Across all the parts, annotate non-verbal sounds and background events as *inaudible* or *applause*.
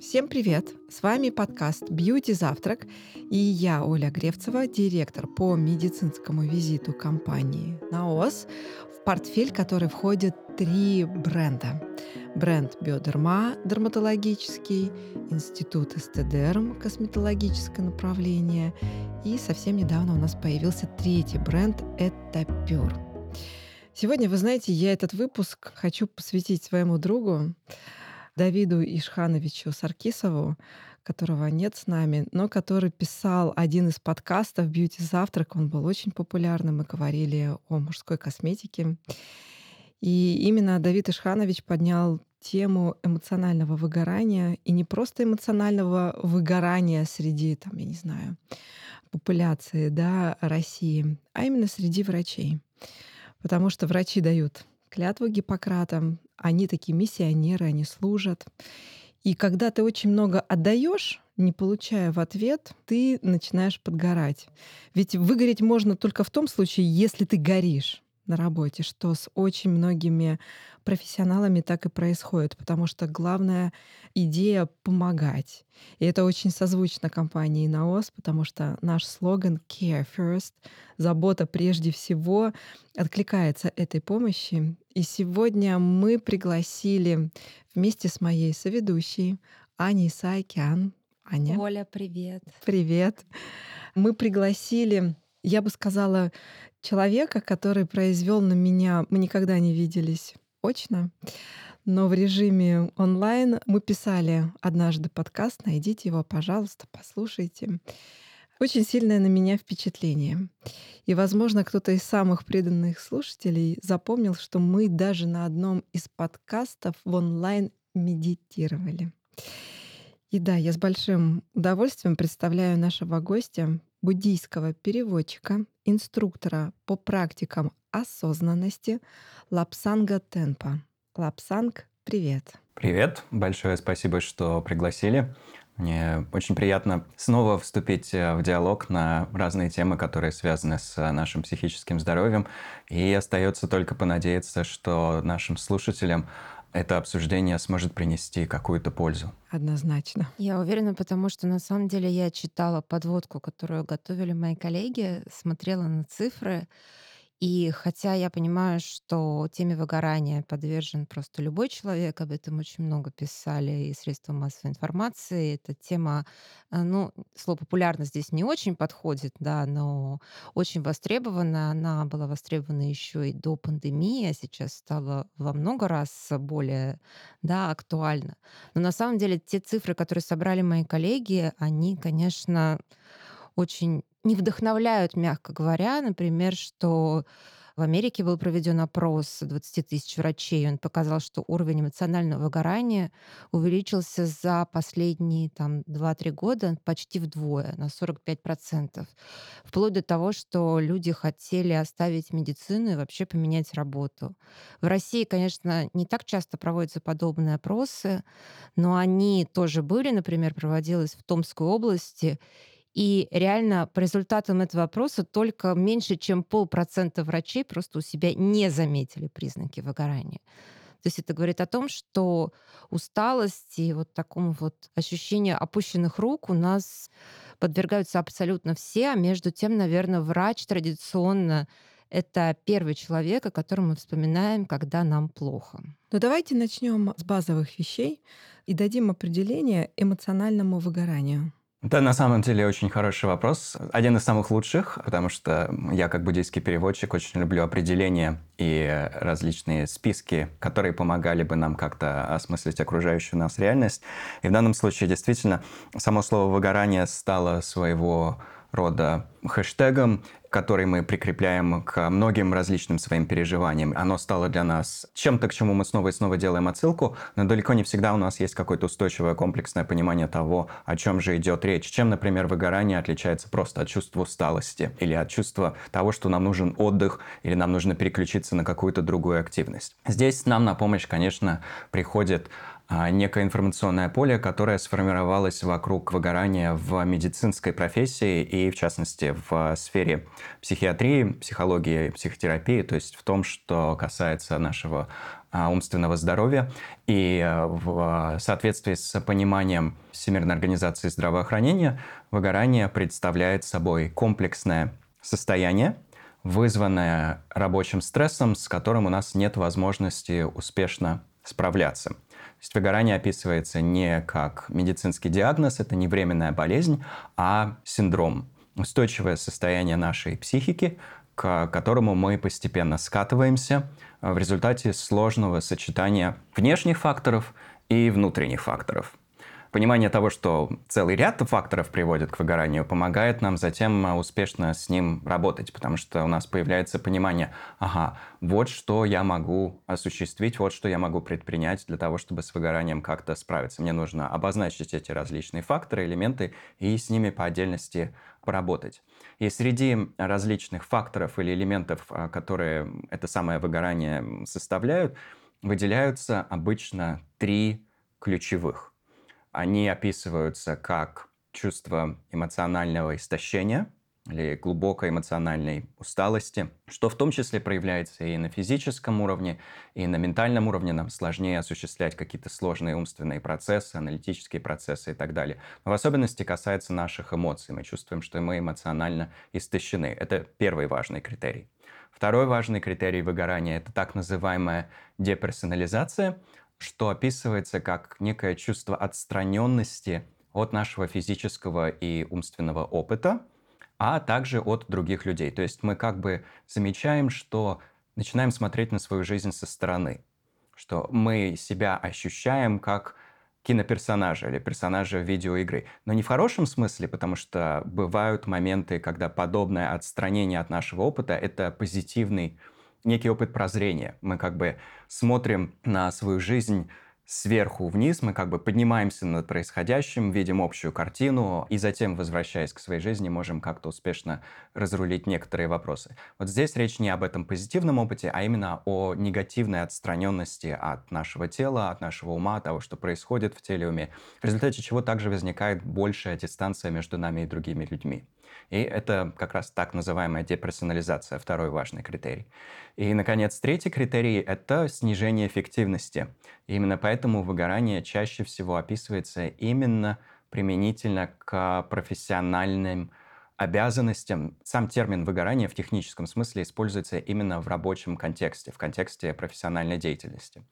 Всем привет! С вами подкаст «Бьюти Завтрак» и я, Оля Гревцева, директор по медицинскому визиту компании «Наос», в портфель который входит три бренда. Бренд «Биодерма» – дерматологический, Институт Эстедерм – косметологическое направление и совсем недавно у нас появился третий бренд – это «Пюр». Сегодня, вы знаете, я этот выпуск хочу посвятить своему другу, Давиду Ишхановичу Саркисову, которого нет с нами, но который писал один из подкастов «Бьюти Завтрак». Он был очень популярным. Мы говорили о мужской косметике. И именно Давид Ишханович поднял тему эмоционального выгорания, и не просто эмоционального выгорания среди, там, я не знаю, популяции да, России, а именно среди врачей. Потому что врачи дают клятву Гиппократа, они такие миссионеры, они служат. И когда ты очень много отдаешь, не получая в ответ, ты начинаешь подгорать. Ведь выгореть можно только в том случае, если ты горишь на работе, что с очень многими профессионалами так и происходит, потому что главная идея — помогать. И это очень созвучно компании «Наос», потому что наш слоган «Care First» — «Забота прежде всего» откликается этой помощи. И сегодня мы пригласили вместе с моей соведущей Аней Сайкян. Аня. Оля, привет. Привет. Мы пригласили я бы сказала, человека, который произвел на меня, мы никогда не виделись очно, но в режиме онлайн мы писали однажды подкаст, найдите его, пожалуйста, послушайте. Очень сильное на меня впечатление. И, возможно, кто-то из самых преданных слушателей запомнил, что мы даже на одном из подкастов в онлайн медитировали. И да, я с большим удовольствием представляю нашего гостя, буддийского переводчика, инструктора по практикам осознанности Лапсанга Тенпа. Лапсанг, привет. Привет, большое спасибо, что пригласили. Мне очень приятно снова вступить э, в диалог на разные темы, которые связаны с э, нашим психическим здоровьем. И остается только понадеяться, что нашим слушателям это обсуждение сможет принести какую-то пользу. Однозначно. Я уверена, потому что на самом деле я читала подводку, которую готовили мои коллеги, смотрела на цифры, и хотя я понимаю, что теме выгорания подвержен просто любой человек, об этом очень много писали и средства массовой информации. Эта тема, э, ну, слово популярно здесь не очень подходит, да, но очень востребована. Она была востребована еще и до пандемии, а сейчас стала во много раз более да, актуальна. Но на самом деле те цифры, которые собрали мои коллеги, они, конечно, очень не вдохновляют, мягко говоря. Например, что в Америке был проведен опрос 20 тысяч врачей. Он показал, что уровень эмоционального выгорания увеличился за последние там, 2-3 года почти вдвое, на 45%. Вплоть до того, что люди хотели оставить медицину и вообще поменять работу. В России, конечно, не так часто проводятся подобные опросы, но они тоже были. Например, проводилось в Томской области. И реально по результатам этого опроса только меньше, чем полпроцента врачей просто у себя не заметили признаки выгорания. То есть это говорит о том, что усталость и вот такому вот ощущению опущенных рук у нас подвергаются абсолютно все, а между тем, наверное, врач традиционно это первый человек, о котором мы вспоминаем, когда нам плохо. Ну давайте начнем с базовых вещей и дадим определение эмоциональному выгоранию. Это на самом деле очень хороший вопрос. Один из самых лучших, потому что я как буддийский переводчик очень люблю определения и различные списки, которые помогали бы нам как-то осмыслить окружающую нас реальность. И в данном случае действительно само слово «выгорание» стало своего рода хэштегом, который мы прикрепляем к многим различным своим переживаниям. Оно стало для нас чем-то, к чему мы снова и снова делаем отсылку, но далеко не всегда у нас есть какое-то устойчивое комплексное понимание того, о чем же идет речь. Чем, например, выгорание отличается просто от чувства усталости или от чувства того, что нам нужен отдых или нам нужно переключиться на какую-то другую активность. Здесь нам на помощь, конечно, приходит некое информационное поле, которое сформировалось вокруг выгорания в медицинской профессии и, в частности, в сфере психиатрии, психологии, психотерапии, то есть в том, что касается нашего а, умственного здоровья. И а, в соответствии с пониманием Всемирной организации здравоохранения, выгорание представляет собой комплексное состояние, вызванное рабочим стрессом, с которым у нас нет возможности успешно справляться. То есть выгорание описывается не как медицинский диагноз, это не временная болезнь, а синдром, устойчивое состояние нашей психики, к которому мы постепенно скатываемся в результате сложного сочетания внешних факторов и внутренних факторов. Понимание того, что целый ряд факторов приводит к выгоранию, помогает нам затем а, успешно с ним работать, потому что у нас появляется понимание, ага, вот что я могу осуществить, вот что я могу предпринять для того, чтобы с выгоранием как-то справиться. Мне нужно обозначить эти различные факторы, элементы и с ними по отдельности поработать. И среди различных факторов или элементов, а, которые это самое выгорание составляют, выделяются обычно три ключевых – они описываются как чувство эмоционального истощения или глубокой эмоциональной усталости, что в том числе проявляется и на физическом уровне, и на ментальном уровне. Нам сложнее осуществлять какие-то сложные умственные процессы, аналитические процессы и так далее. Но в особенности касается наших эмоций. Мы чувствуем, что мы эмоционально истощены. Это первый важный критерий. Второй важный критерий выгорания – это так называемая деперсонализация – что описывается как некое чувство отстраненности от нашего физического и умственного опыта, а также от других людей. То есть мы как бы замечаем, что начинаем смотреть на свою жизнь со стороны, что мы себя ощущаем как киноперсонажа или персонажа видеоигры. Но не в хорошем смысле, потому что бывают моменты, когда подобное отстранение от нашего опыта – это позитивный некий опыт прозрения. Мы как бы смотрим на свою жизнь сверху вниз, мы как бы поднимаемся над происходящим, видим общую картину, и затем, возвращаясь к своей жизни, можем как-то успешно разрулить некоторые вопросы. Вот здесь речь не об этом позитивном опыте, а именно о негативной отстраненности от нашего тела, от нашего ума, того, что происходит в теле уме, в результате чего также возникает большая дистанция между нами и другими людьми. И это как раз так называемая деперсонализация, второй важный критерий. И, наконец, третий критерий – это снижение эффективности. И именно поэтому выгорание чаще всего описывается именно применительно к профессиональным обязанностям. Сам термин выгорание в техническом смысле используется именно в рабочем контексте, в контексте профессиональной деятельности.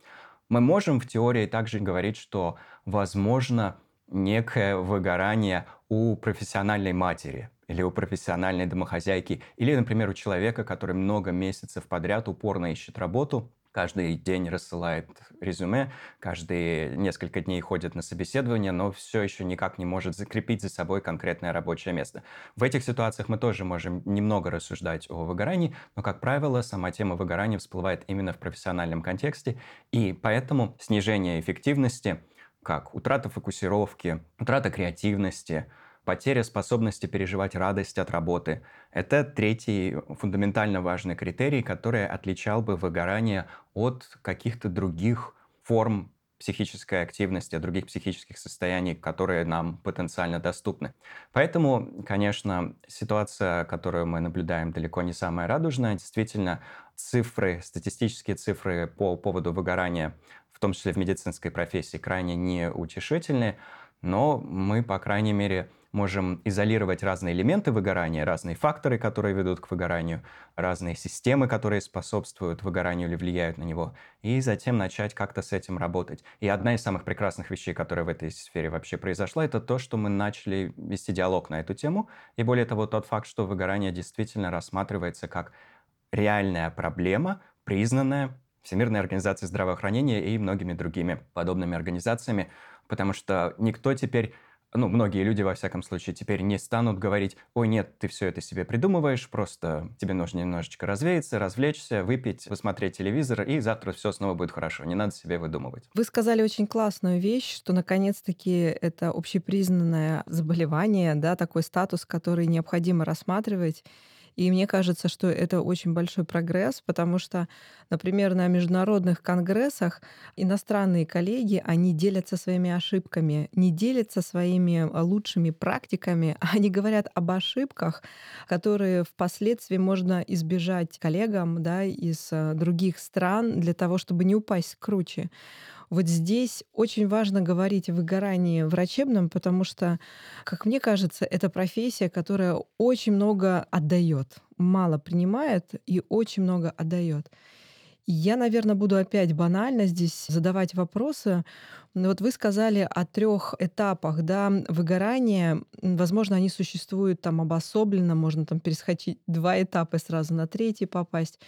Мы можем в теории также говорить, что возможно некое выгорание у профессиональной матери или у профессиональной домохозяйки, или, например, у человека, который много месяцев подряд упорно ищет работу, каждый день рассылает резюме, каждые несколько дней ходит на собеседование, но все еще никак не может закрепить за собой конкретное рабочее место. В этих ситуациях мы тоже можем немного рассуждать о выгорании, но, как правило, сама тема выгорания всплывает именно в профессиональном контексте, и поэтому снижение эффективности – как утрата фокусировки, утрата креативности, потеря способности переживать радость от работы. Это третий фундаментально важный критерий, который отличал бы выгорание от каких-то других форм психической активности, других психических состояний, которые нам потенциально доступны. Поэтому, конечно, ситуация, которую мы наблюдаем, далеко не самая радужная. Действительно, цифры, статистические цифры по поводу выгорания в том числе в медицинской профессии, крайне неутешительны, но мы, по крайней мере, можем изолировать разные элементы выгорания, разные факторы, которые ведут к выгоранию, разные системы, которые способствуют выгоранию или влияют на него, и затем начать как-то с этим работать. И одна из самых прекрасных вещей, которая в этой сфере вообще произошла, это то, что мы начали вести диалог на эту тему, и более того, тот факт, что выгорание действительно рассматривается как реальная проблема, признанная Всемирной организацией здравоохранения и многими другими подобными организациями, потому что никто теперь ну, многие люди, во всяком случае, теперь не станут говорить, ой, нет, ты все это себе придумываешь, просто тебе нужно немножечко развеяться, развлечься, выпить, посмотреть телевизор, и завтра все снова будет хорошо, не надо себе выдумывать. Вы сказали очень классную вещь, что наконец-таки это общепризнанное заболевание, да, такой статус, который необходимо рассматривать, И мне кажется, что это очень большой прогресс, потому что, например, на международных конгрессах иностранные коллеги, они делятся своими ошибками, не делятся своими а, лучшими практиками, *laughs* они говорят об ошибках, которые впоследствии можно избежать коллегам да, из а, других стран для того, чтобы не упасть круче. Вот здесь очень важно говорить о выгорании врачебном, потому что, как мне кажется, это профессия, которая очень много отдает, мало принимает и очень много отдает. Я, наверное, буду опять банально здесь задавать вопросы. Вот вы сказали о трех этапах да, выгорания. Возможно, они существуют там обособленно, можно там перескочить два этапа и сразу на третий попасть.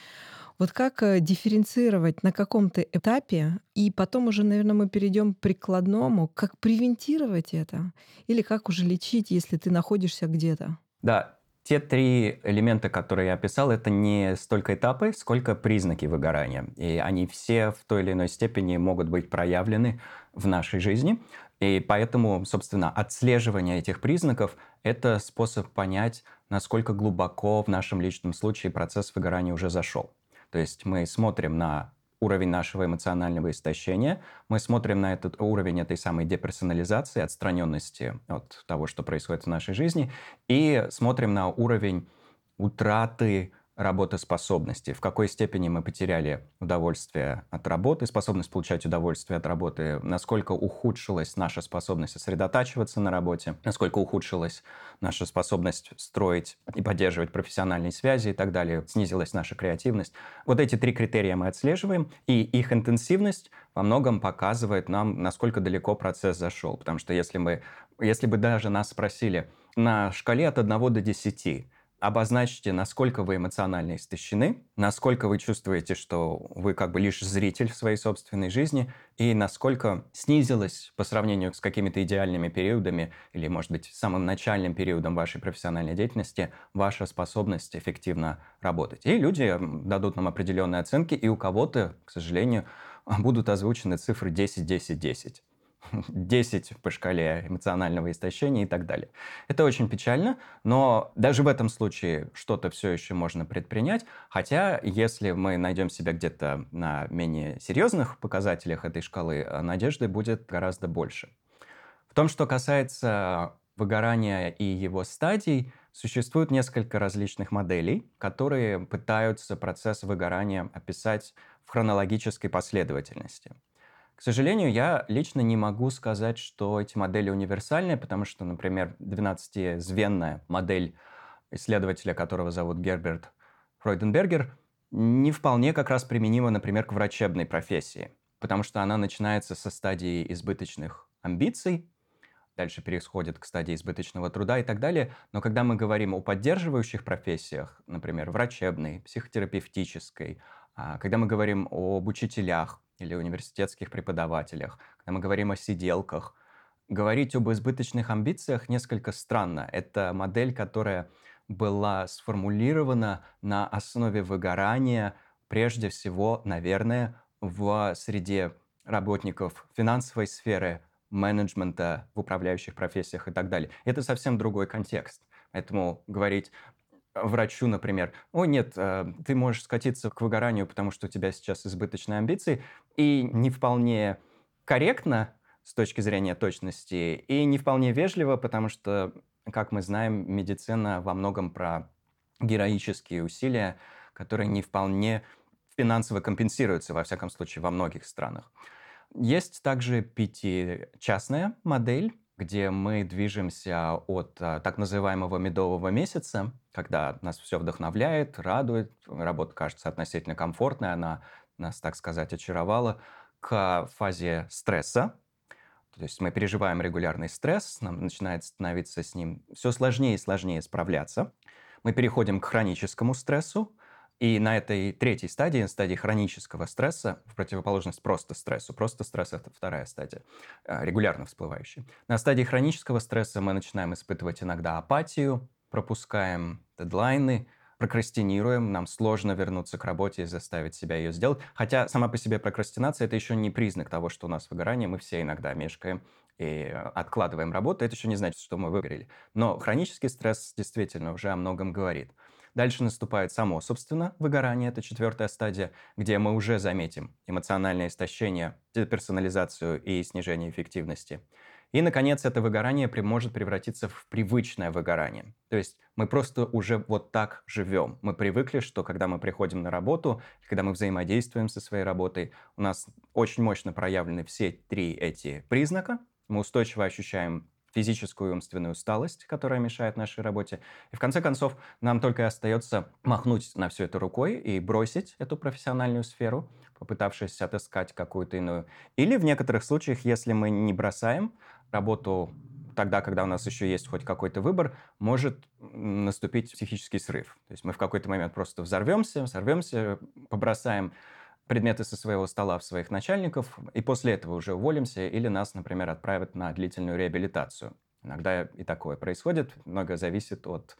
Вот как э, дифференцировать на каком-то этапе, и потом уже, наверное, мы перейдем к прикладному, как превентировать это, или как уже лечить, если ты находишься где-то? Да, те три элемента, которые я описал, это не столько этапы, сколько признаки выгорания. И они все в той или иной степени могут быть проявлены в нашей жизни. И поэтому, собственно, отслеживание этих признаков – это способ понять, насколько глубоко в нашем личном случае процесс выгорания уже зашел. То есть мы смотрим на уровень нашего эмоционального истощения, мы смотрим на этот уровень этой самой деперсонализации, отстраненности от того, что происходит в нашей жизни, и смотрим на уровень утраты работоспособности, в какой степени мы потеряли удовольствие от работы, способность получать удовольствие от работы, насколько ухудшилась наша способность сосредотачиваться на работе, насколько ухудшилась наша способность строить и поддерживать профессиональные связи и так далее, снизилась наша креативность. Вот эти три критерия мы отслеживаем, и их интенсивность во многом показывает нам, насколько далеко процесс зашел. Потому что если, мы, если бы даже нас спросили на шкале от 1 до 10, обозначьте, насколько вы эмоционально истощены, насколько вы чувствуете, что вы как бы лишь зритель в своей собственной жизни, и насколько снизилась по сравнению с какими-то идеальными периодами или, может быть, самым начальным периодом вашей профессиональной деятельности ваша способность эффективно работать. И люди дадут нам определенные оценки, и у кого-то, к сожалению, будут озвучены цифры 10, 10, 10. *laughs* 10 по шкале эмоционального истощения и так далее. Это очень печально, но даже в этом случае что-то все еще можно предпринять, хотя если мы найдем себя где-то на менее серьезных показателях этой шкалы, надежды будет гораздо больше. В том, что касается выгорания и его стадий, существует несколько различных моделей, которые пытаются процесс выгорания описать в хронологической последовательности. К сожалению, я лично не могу сказать, что эти модели универсальные, потому что, например, 12-звенная модель исследователя, которого зовут Герберт Фройденбергер, не вполне как раз применима, например, к врачебной профессии, потому что она начинается со стадии избыточных амбиций, дальше переходит к стадии избыточного труда и так далее. Но когда мы говорим о поддерживающих профессиях, например, врачебной, психотерапевтической, а, когда мы говорим об учителях, или университетских преподавателях, когда мы говорим о сиделках, говорить об избыточных амбициях несколько странно. Это модель, которая была сформулирована на основе выгорания, прежде всего, наверное, в среде работников финансовой сферы, менеджмента, в управляющих профессиях и так далее. Это совсем другой контекст. Поэтому говорить врачу, например, «О, нет, э, ты можешь скатиться к выгоранию, потому что у тебя сейчас избыточные амбиции», и не вполне корректно с точки зрения точности, и не вполне вежливо, потому что, как мы знаем, медицина во многом про героические усилия, которые не вполне финансово компенсируются, во всяком случае, во многих странах. Есть также пятичастная модель, где мы движемся от а, так называемого медового месяца, когда нас все вдохновляет, радует, работа кажется относительно комфортной, она нас, так сказать, очаровала, к фазе стресса. То есть мы переживаем регулярный стресс, нам начинает становиться с ним все сложнее и сложнее справляться. Мы переходим к хроническому стрессу, и на этой третьей стадии, стадии хронического стресса, в противоположность просто стрессу, просто стресс – это вторая стадия, э, регулярно всплывающая. На стадии хронического стресса мы начинаем испытывать иногда апатию, пропускаем дедлайны, прокрастинируем, нам сложно вернуться к работе и заставить себя ее сделать. Хотя сама по себе прокрастинация – это еще не признак того, что у нас выгорание, мы все иногда мешкаем и откладываем работу, это еще не значит, что мы выгорели. Но хронический стресс действительно уже о многом говорит. Дальше наступает само, собственно, выгорание, это четвертая стадия, где мы уже заметим эмоциональное истощение, деперсонализацию и снижение эффективности. И, наконец, это выгорание может превратиться в привычное выгорание. То есть мы просто уже вот так живем. Мы привыкли, что когда мы приходим на работу, когда мы взаимодействуем со своей работой, у нас очень мощно проявлены все три эти признака. Мы устойчиво ощущаем физическую и умственную усталость, которая мешает нашей работе. И в конце концов, нам только и остается махнуть на все это рукой и бросить эту профессиональную сферу, попытавшись отыскать какую-то иную. Или в некоторых случаях, если мы не бросаем работу тогда, когда у нас еще есть хоть какой-то выбор, может наступить психический срыв. То есть мы в какой-то момент просто взорвемся, взорвемся, побросаем предметы со своего стола в своих начальников, и после этого уже уволимся, или нас, например, отправят на длительную реабилитацию. Иногда и такое происходит, многое зависит от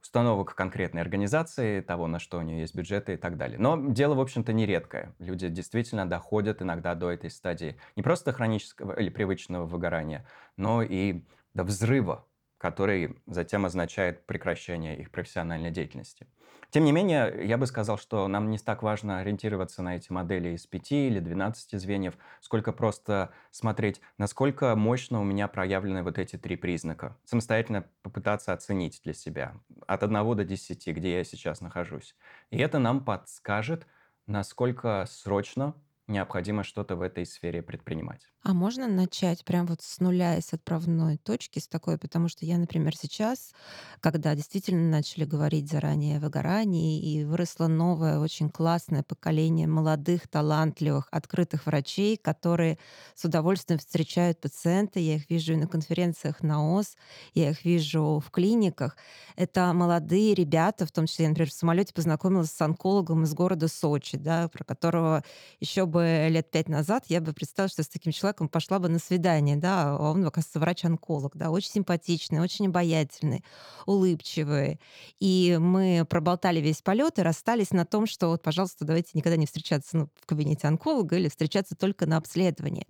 установок конкретной организации, того, на что у нее есть бюджеты и так далее. Но дело, в общем-то, не редкое. Люди действительно доходят иногда до этой стадии не просто хронического или привычного выгорания, но и до взрыва, который затем означает прекращение их профессиональной деятельности. Тем не менее, я бы сказал, что нам не так важно ориентироваться на эти модели из 5 или 12 звеньев, сколько просто смотреть, насколько мощно у меня проявлены вот эти три признака. Самостоятельно попытаться оценить для себя от 1 до 10, где я сейчас нахожусь. И это нам подскажет, насколько срочно необходимо что-то в этой сфере предпринимать. А можно начать прям вот с нуля и с отправной точки, с такой, потому что я, например, сейчас, когда действительно начали говорить заранее о выгорании, и выросло новое, очень классное поколение молодых, талантливых, открытых врачей, которые с удовольствием встречают пациента, я их вижу и на конференциях на ОС, я их вижу в клиниках. Это молодые ребята, в том числе я, например, в самолете познакомилась с онкологом из города Сочи, да, про которого еще бы лет пять назад я бы представила, что с таким человеком пошла бы на свидание, да, а он, оказывается, врач-онколог, да, очень симпатичный, очень обаятельный, улыбчивый. И мы проболтали весь полет и расстались на том, что вот, пожалуйста, давайте никогда не встречаться ну, в кабинете онколога или встречаться только на обследовании.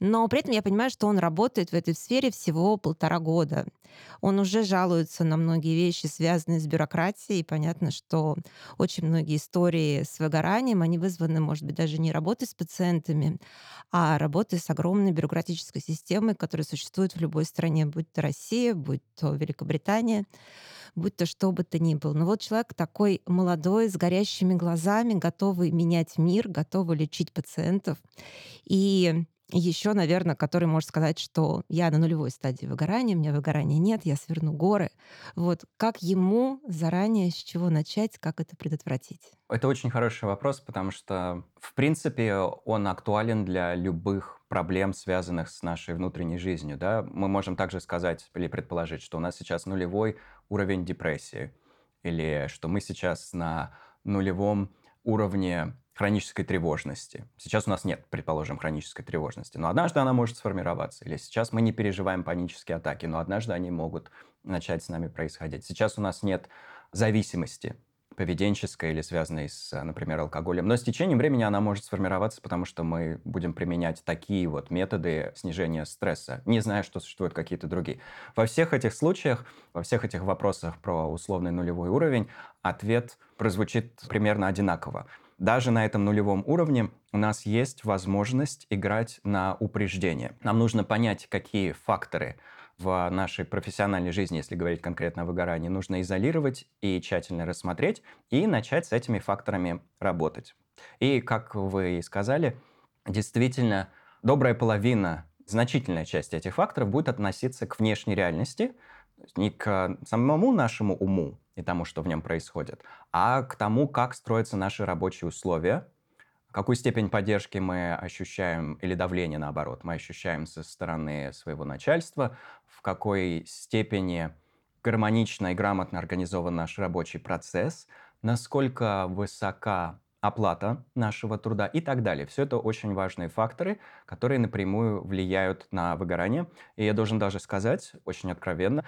Но при этом я понимаю, что он работает в этой сфере всего полтора года. Он уже жалуется на многие вещи, связанные с бюрократией. Понятно, что очень многие истории с выгоранием, они вызваны, может быть, даже не работой с пациентами, а работы с огромной бюрократической системой, которая существует в любой стране, будь то Россия, будь то Великобритания, будь то что бы то ни было. Но вот человек такой молодой, с горящими глазами, готовый менять мир, готовый лечить пациентов. И еще, наверное, который может сказать, что я на нулевой стадии выгорания, у меня выгорания нет, я сверну горы. Вот как ему заранее, с чего начать, как это предотвратить? Это очень хороший вопрос, потому что, в принципе, он актуален для любых проблем, связанных с нашей внутренней жизнью. Да? Мы можем также сказать или предположить, что у нас сейчас нулевой уровень депрессии, или что мы сейчас на нулевом уровне хронической тревожности. Сейчас у нас нет, предположим, хронической тревожности, но однажды она может сформироваться. Или сейчас мы не переживаем панические атаки, но однажды они могут начать с нами происходить. Сейчас у нас нет зависимости поведенческой или связанной с, например, алкоголем. Но с течением времени она может сформироваться, потому что мы будем применять такие вот методы снижения стресса, не зная, что существуют какие-то другие. Во всех этих случаях, во всех этих вопросах про условный нулевой уровень, ответ прозвучит примерно одинаково даже на этом нулевом уровне у нас есть возможность играть на упреждение. Нам нужно понять, какие факторы в нашей профессиональной жизни, если говорить конкретно о выгорании, нужно изолировать и тщательно рассмотреть, и начать с этими факторами работать. И, как вы и сказали, действительно, добрая половина, значительная часть этих факторов будет относиться к внешней реальности, не к самому нашему уму, и тому, что в нем происходит, а к тому, как строятся наши рабочие условия, какую степень поддержки мы ощущаем, или давления, наоборот, мы ощущаем со стороны своего начальства, в какой степени гармонично и грамотно организован наш рабочий процесс, насколько высока оплата нашего труда и так далее. Все это очень важные факторы, которые напрямую влияют на выгорание. И я должен даже сказать, очень откровенно,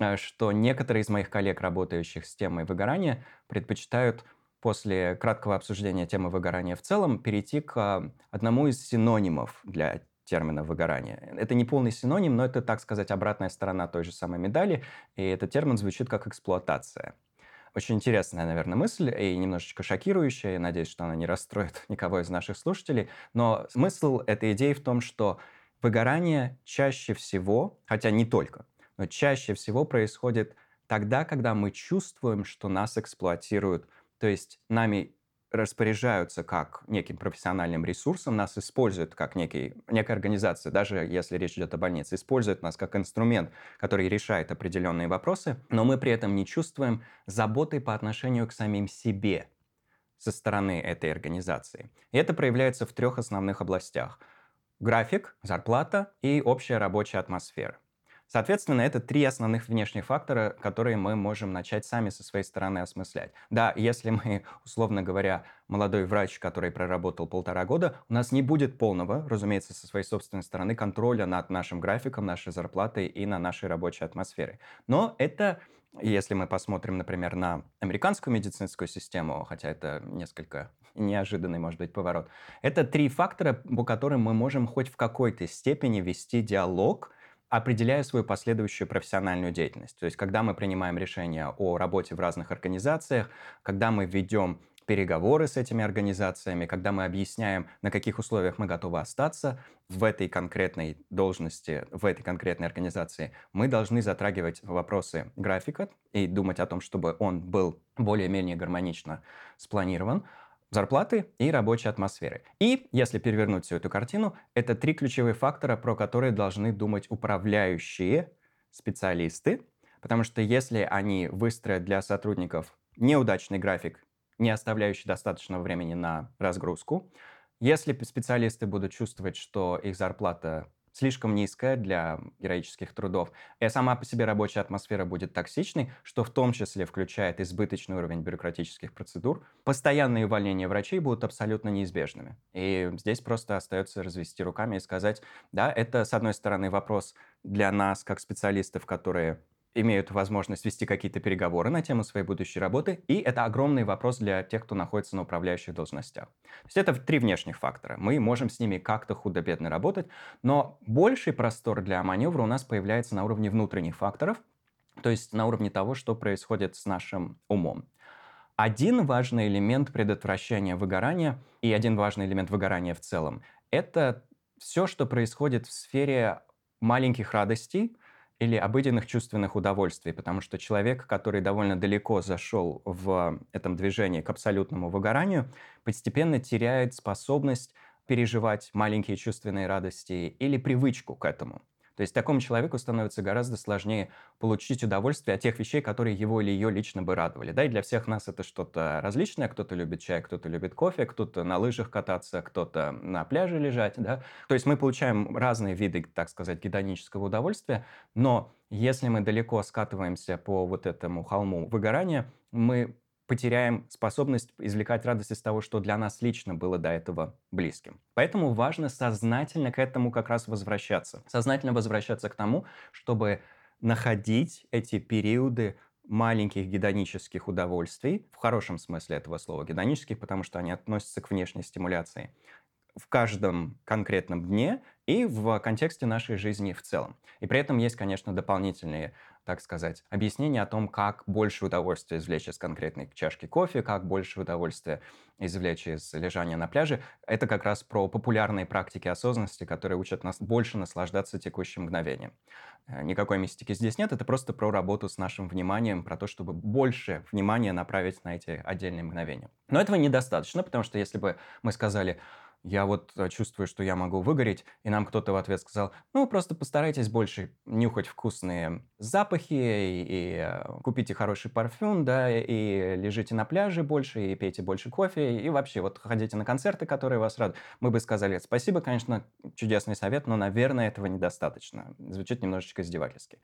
э, что некоторые из моих коллег, работающих с темой выгорания, предпочитают после краткого обсуждения темы выгорания в целом перейти к одному из синонимов для термина выгорания. Это не полный синоним, но это, так сказать, обратная сторона той же самой медали, и этот термин звучит как эксплуатация. Очень интересная, наверное, мысль и немножечко шокирующая. Я надеюсь, что она не расстроит *laughs* никого из наших слушателей. Но смысл этой идеи в том, что выгорание чаще всего, хотя не только, но чаще всего происходит тогда, когда мы чувствуем, что нас эксплуатируют, то есть нами распоряжаются как неким профессиональным ресурсом, нас используют как некий, некая организация, даже если речь идет о больнице, используют нас как инструмент, который решает определенные вопросы, но мы при этом не чувствуем заботы по отношению к самим себе со стороны этой организации. И это проявляется в трех основных областях. График, зарплата и общая рабочая атмосфера. Соответственно, это три основных внешних фактора, которые мы можем начать сами со своей стороны осмыслять. Да, если мы, условно говоря, молодой врач, который проработал полтора года, у нас не будет полного, разумеется, со своей собственной стороны контроля над нашим графиком, нашей зарплатой и на нашей рабочей атмосфере. Но это если мы посмотрим, например, на американскую медицинскую систему, хотя это несколько неожиданный, может быть, поворот, это три фактора, по которым мы можем хоть в какой-то степени вести диалог определяя свою последующую профессиональную деятельность. То есть, когда мы принимаем решения о работе в разных организациях, когда мы ведем переговоры с этими организациями, когда мы объясняем, на каких условиях мы готовы остаться в этой конкретной должности, в этой конкретной организации, мы должны затрагивать вопросы графика и думать о том, чтобы он был более-менее гармонично спланирован, зарплаты и рабочей атмосферы. И, если перевернуть всю эту картину, это три ключевые фактора, про которые должны думать управляющие специалисты, потому что если они выстроят для сотрудников неудачный график, не оставляющий достаточного времени на разгрузку, если специалисты будут чувствовать, что их зарплата слишком низкая для героических трудов, и сама по себе рабочая атмосфера будет токсичной, что в том числе включает избыточный уровень бюрократических процедур, постоянные увольнения врачей будут абсолютно неизбежными. И здесь просто остается развести руками и сказать, да, это, с одной стороны, вопрос для нас, как специалистов, которые имеют возможность вести какие-то переговоры на тему своей будущей работы, и это огромный вопрос для тех, кто находится на управляющих должностях. То есть это три внешних фактора. Мы можем с ними как-то худо-бедно работать, но больший простор для маневра у нас появляется на уровне внутренних факторов, то есть на уровне того, что происходит с нашим умом. Один важный элемент предотвращения выгорания и один важный элемент выгорания в целом – это все, что происходит в сфере маленьких радостей, или обыденных чувственных удовольствий, потому что человек, который довольно далеко зашел в этом движении к абсолютному выгоранию, постепенно теряет способность переживать маленькие чувственные радости или привычку к этому. То есть такому человеку становится гораздо сложнее получить удовольствие от тех вещей, которые его или ее лично бы радовали. Да, и для всех нас это что-то различное. Кто-то любит чай, кто-то любит кофе, кто-то на лыжах кататься, кто-то на пляже лежать. Да? То есть мы получаем разные виды, так сказать, гедонического удовольствия, но если мы далеко скатываемся по вот этому холму выгорания, мы потеряем способность извлекать радость из того, что для нас лично было до этого близким. Поэтому важно сознательно к этому как раз возвращаться. Сознательно возвращаться к тому, чтобы находить эти периоды маленьких гедонических удовольствий, в хорошем смысле этого слова гедонических, потому что они относятся к внешней стимуляции, в каждом конкретном дне и в контексте нашей жизни в целом. И при этом есть, конечно, дополнительные, так сказать, объяснения о том, как больше удовольствия извлечь из конкретной чашки кофе, как больше удовольствия извлечь из лежания на пляже. Это как раз про популярные практики осознанности, которые учат нас больше наслаждаться текущим мгновением. Э, никакой мистики здесь нет, это просто про работу с нашим вниманием, про то, чтобы больше внимания направить на эти отдельные мгновения. Но этого недостаточно, потому что если бы мы сказали, я вот э, чувствую, что я могу выгореть, и нам кто-то в ответ сказал, ну, просто постарайтесь больше нюхать вкусные запахи, и, и э, купите хороший парфюм, да, и лежите на пляже больше, и пейте больше кофе, и вообще вот ходите на концерты, которые вас радуют. Мы бы сказали, спасибо, конечно, чудесный совет, но, наверное, этого недостаточно. Звучит немножечко издевательски.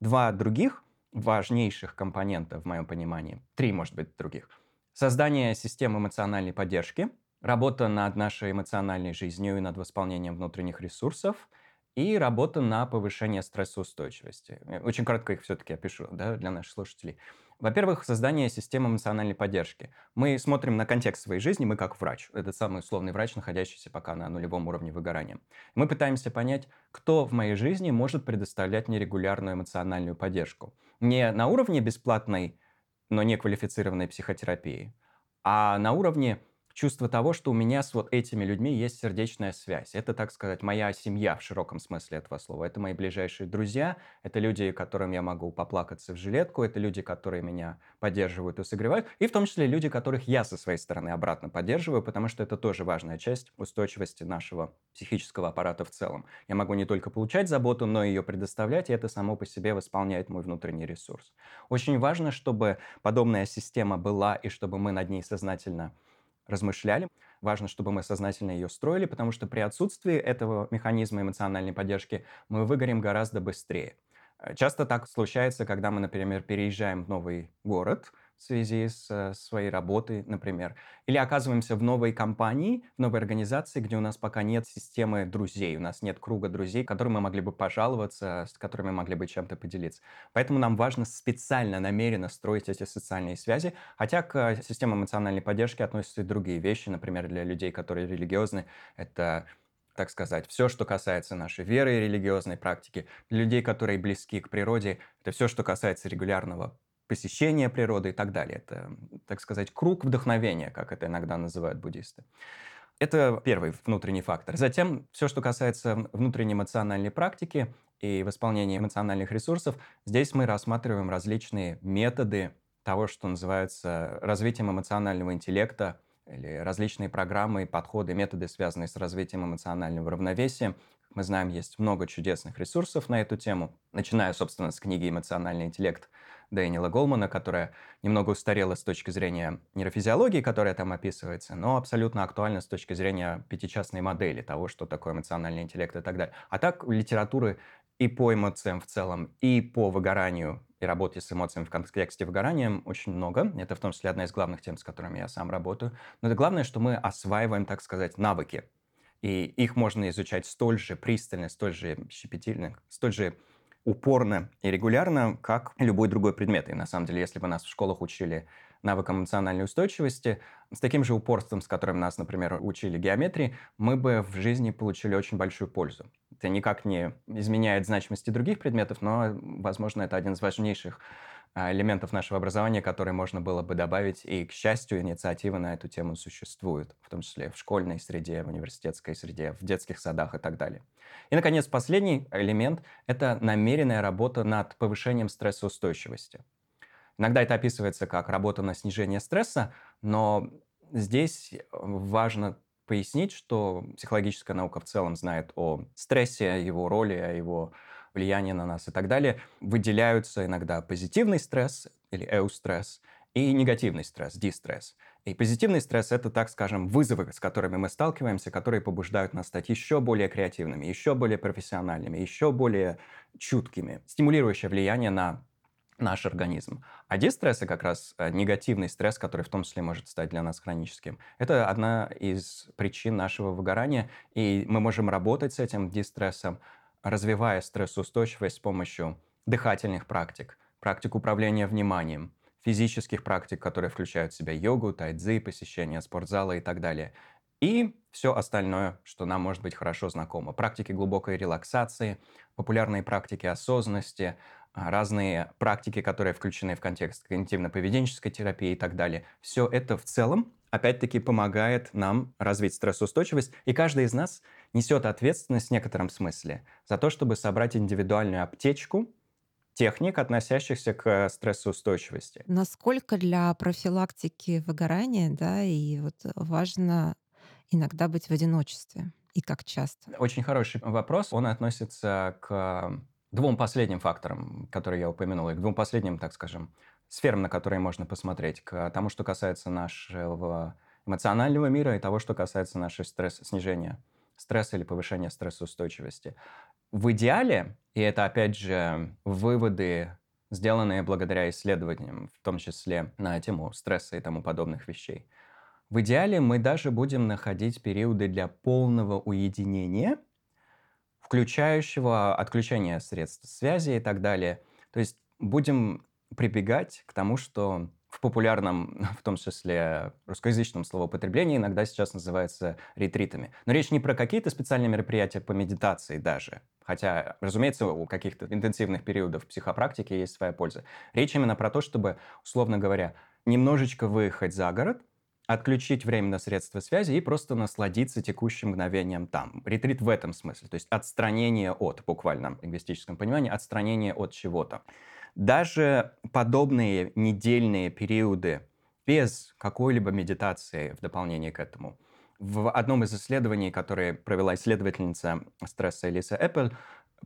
Два других важнейших компонента, в моем понимании, три, может быть, других. Создание системы эмоциональной поддержки – работа над нашей эмоциональной жизнью и над восполнением внутренних ресурсов, и работа на повышение стрессоустойчивости. Очень коротко их все-таки опишу да, для наших слушателей. Во-первых, создание системы эмоциональной поддержки. Мы смотрим на контекст своей жизни, мы как врач, этот самый условный врач, находящийся пока на нулевом уровне выгорания. Мы пытаемся понять, кто в моей жизни может предоставлять мне регулярную эмоциональную поддержку. Не на уровне бесплатной но не квалифицированной психотерапией, а на уровне чувство того, что у меня с вот этими людьми есть сердечная связь. Это, так сказать, моя семья в широком смысле этого слова. Это мои ближайшие друзья, это люди, которым я могу поплакаться в жилетку, это люди, которые меня поддерживают и согревают, и в том числе люди, которых я со своей стороны обратно поддерживаю, потому что это тоже важная часть устойчивости нашего психического аппарата в целом. Я могу не только получать заботу, но и ее предоставлять, и это само по себе восполняет мой внутренний ресурс. Очень важно, чтобы подобная система была, и чтобы мы над ней сознательно размышляли. Важно, чтобы мы сознательно ее строили, потому что при отсутствии этого механизма эмоциональной поддержки мы выгорим гораздо быстрее. Э, часто так случается, когда мы, например, переезжаем в новый город – в связи с э, своей работой, например. Или оказываемся в новой компании, в новой организации, где у нас пока нет системы друзей, у нас нет круга друзей, которым мы могли бы пожаловаться, с которыми мы могли бы чем-то поделиться. Поэтому нам важно специально, намеренно строить эти социальные связи, хотя к системе эмоциональной поддержки относятся и другие вещи, например, для людей, которые религиозны, это так сказать, все, что касается нашей веры и религиозной практики, для людей, которые близки к природе, это все, что касается регулярного посещение природы и так далее. Это, так сказать, круг вдохновения, как это иногда называют буддисты. Это первый внутренний фактор. Затем все, что касается внутренней эмоциональной практики и восполнения эмоциональных ресурсов, здесь мы рассматриваем различные методы того, что называется развитием эмоционального интеллекта, или различные программы, подходы, методы, связанные с развитием эмоционального равновесия. Мы знаем, есть много чудесных ресурсов на эту тему, начиная, собственно, с книги «Эмоциональный интеллект» Дэниела Голмана, которая немного устарела с точки зрения нейрофизиологии, которая там описывается, но абсолютно актуальна с точки зрения пятичастной модели того, что такое эмоциональный интеллект и так далее. А так литературы и по эмоциям в целом, и по выгоранию и работе с эмоциями в контексте выгорания очень много. Это в том числе одна из главных тем, с которыми я сам работаю. Но это главное, что мы осваиваем, так сказать, навыки. И их можно изучать столь же пристально, столь же щепетильно, столь же упорно и регулярно, как любой другой предмет. И на самом деле, если бы нас в школах учили навыкам эмоциональной устойчивости, с таким же упорством, с которым нас, например, учили геометрии, мы бы в жизни получили очень большую пользу. Это никак не изменяет значимости других предметов, но, возможно, это один из важнейших а, элементов нашего образования, которые можно было бы добавить. И, к счастью, инициативы на эту тему существуют, в том числе в школьной среде, в университетской среде, в детских садах и так далее. И, наконец, последний элемент – это намеренная работа над повышением стрессоустойчивости. Иногда это описывается как работа на снижение стресса, но здесь важно пояснить, что психологическая наука в целом знает о стрессе, его роли, о его влияние на нас и так далее, выделяются иногда позитивный стресс или эустресс и негативный стресс, дистресс. И позитивный стресс – это, так скажем, вызовы, с которыми мы сталкиваемся, которые побуждают нас стать еще более креативными, еще более профессиональными, еще более чуткими. Стимулирующее влияние на наш организм. А дистресс, как раз э, негативный стресс, который в том числе может стать для нас хроническим, это одна из причин нашего выгорания, и мы можем работать с этим дистрессом, развивая стрессоустойчивость с помощью дыхательных практик, практик управления вниманием, физических практик, которые включают в себя йогу, тайцзи, посещение спортзала и так далее. И все остальное, что нам может быть хорошо знакомо. Практики глубокой релаксации, популярные практики осознанности, разные практики, которые включены в контекст когнитивно-поведенческой терапии и так далее. Все это в целом опять-таки помогает нам развить стрессоустойчивость, и каждый из нас несет ответственность в некотором смысле за то, чтобы собрать индивидуальную аптечку техник, относящихся к стрессоустойчивости. Насколько для профилактики выгорания, да, и вот важно иногда быть в одиночестве, и как часто? Очень хороший вопрос. Он относится к двум последним факторам, которые я упомянул, и к двум последним, так скажем, сферам, на которые можно посмотреть, к тому, что касается нашего эмоционального мира и того, что касается нашей стресс снижения стресса или повышения стрессоустойчивости. В идеале, и это опять же выводы, сделанные благодаря исследованиям, в том числе на тему стресса и тому подобных вещей, в идеале мы даже будем находить периоды для полного уединения, включающего отключение средств связи и так далее. То есть будем прибегать к тому, что в популярном, *laughs* в том числе русскоязычном словоупотреблении, иногда сейчас называется ретритами. Но речь не про какие-то специальные мероприятия по медитации даже, хотя, разумеется, у каких-то интенсивных периодов психопрактики есть своя польза. Речь именно про то, чтобы, условно говоря, немножечко выехать за город, отключить временно средства связи и просто насладиться текущим мгновением там. Ретрит в этом смысле, то есть отстранение от, буквально в лингвистическом понимании, отстранение от чего-то. Даже подобные недельные периоды без какой-либо медитации в дополнение к этому. В одном из исследований, которое провела исследовательница стресса Элиса Эппель,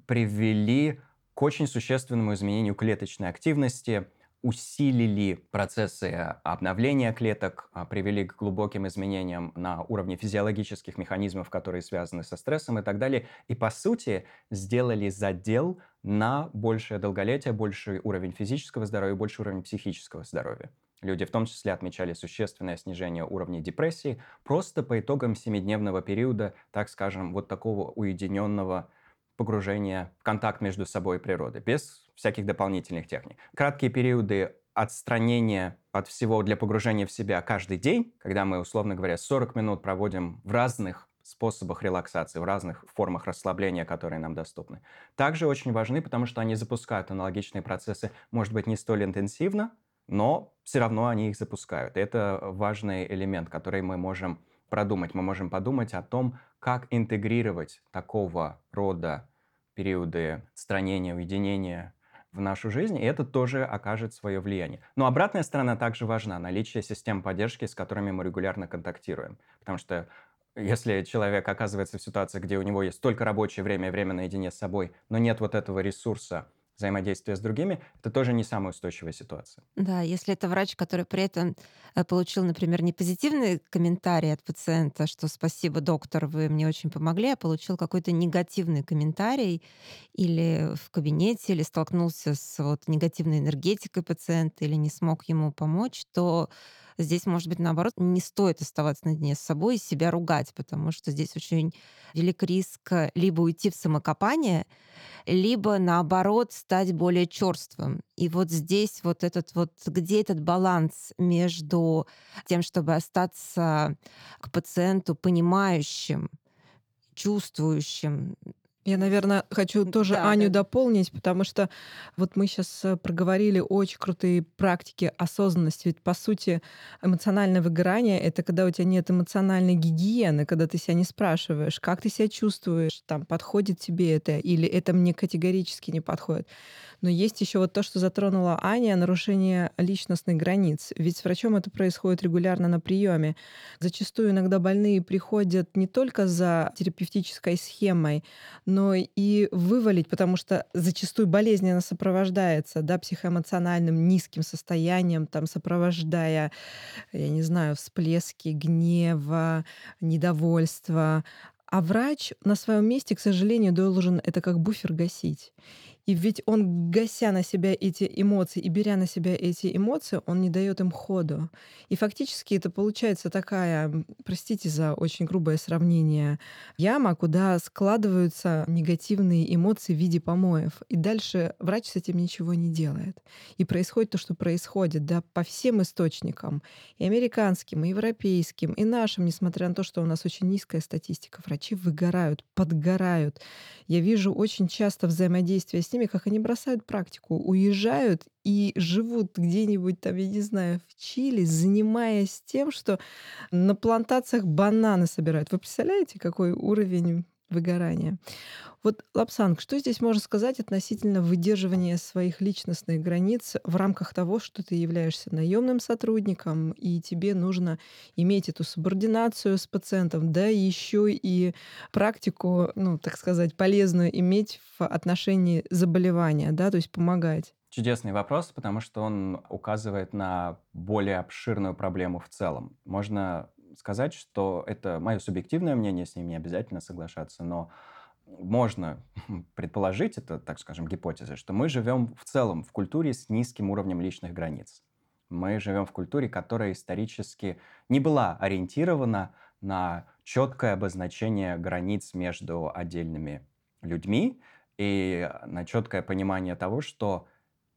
привели к очень существенному изменению клеточной активности, усилили процессы обновления клеток, а, привели к глубоким изменениям на уровне физиологических механизмов, которые связаны со стрессом и так далее. И, по сути, сделали задел на большее долголетие, больший уровень физического здоровья, больший уровень психического здоровья. Люди в том числе отмечали существенное снижение уровня депрессии просто по итогам семидневного периода, так скажем, вот такого уединенного погружения в контакт между собой и природой, без всяких дополнительных техник. Краткие периоды отстранения от всего для погружения в себя каждый день, когда мы, условно говоря, 40 минут проводим в разных способах релаксации, в разных формах расслабления, которые нам доступны. Также очень важны, потому что они запускают аналогичные процессы, может быть, не столь интенсивно, но все равно они их запускают. это важный элемент, который мы можем продумать. Мы можем подумать о том, как интегрировать такого рода периоды странения, уединения в нашу жизнь, и это тоже окажет свое влияние. Но обратная сторона также важна, наличие систем поддержки, с которыми мы регулярно контактируем. Потому что если человек оказывается в ситуации, где у него есть только рабочее время и время наедине с собой, но нет вот этого ресурса взаимодействия с другими, это тоже не самая устойчивая ситуация. Да, если это врач, который при этом э, получил, например, не позитивный комментарий от пациента, что спасибо, доктор, вы мне очень помогли, а получил какой-то негативный комментарий или в кабинете, или столкнулся с вот негативной энергетикой пациента, или не смог ему помочь, то здесь, может быть, наоборот, не стоит оставаться наедине с собой и себя ругать, потому что здесь очень велик риск либо уйти в самокопание, либо наоборот стать более черствым. И вот здесь вот этот вот, где этот баланс между тем, чтобы остаться к пациенту понимающим, чувствующим, я, наверное, хочу тоже да, Аню да. дополнить, потому что вот мы сейчас э, проговорили очень крутые практики осознанности. Ведь, по сути, эмоциональное выгорание — это когда у тебя нет эмоциональной гигиены, когда ты себя не спрашиваешь, как ты себя чувствуешь, там, подходит тебе это или это мне категорически не подходит. Но есть еще вот то, что затронула Аня, нарушение личностных границ. Ведь с врачом это происходит регулярно на приеме. Зачастую иногда больные приходят не только за терапевтической схемой, но и вывалить, потому что зачастую болезнь она сопровождается да, психоэмоциональным низким состоянием, там, сопровождая, я не знаю, всплески гнева, недовольства. А врач на своем месте, к сожалению, должен это как буфер гасить. И ведь он, гася на себя эти эмоции и беря на себя эти эмоции, он не дает им ходу. И фактически это получается такая, простите за очень грубое сравнение, яма, куда складываются негативные эмоции в виде помоев. И дальше врач с этим ничего не делает. И происходит то, что происходит, да, по всем источникам, и американским, и европейским, и нашим, несмотря на то, что у нас очень низкая статистика, врачи выгорают, подгорают. Я вижу очень часто взаимодействие с ними, как они бросают практику, уезжают и живут где-нибудь там, я не знаю, в Чили, занимаясь тем, что на плантациях бананы собирают. Вы представляете, какой уровень выгорания. Вот, Лапсанг, что здесь можно сказать относительно выдерживания своих личностных границ в рамках того, что ты являешься наемным сотрудником, и тебе нужно иметь эту субординацию с пациентом, да, еще и практику, ну, так сказать, полезную иметь в отношении заболевания, да, то есть помогать? Чудесный вопрос, потому что он указывает на более обширную проблему в целом. Можно сказать, что это мое субъективное мнение, с ним не обязательно соглашаться, но можно *laughs* предположить, это, так скажем, гипотеза, что мы живем в целом в культуре с низким уровнем личных границ. Мы живем в культуре, которая исторически не была ориентирована на четкое обозначение границ между отдельными людьми и на четкое понимание того, что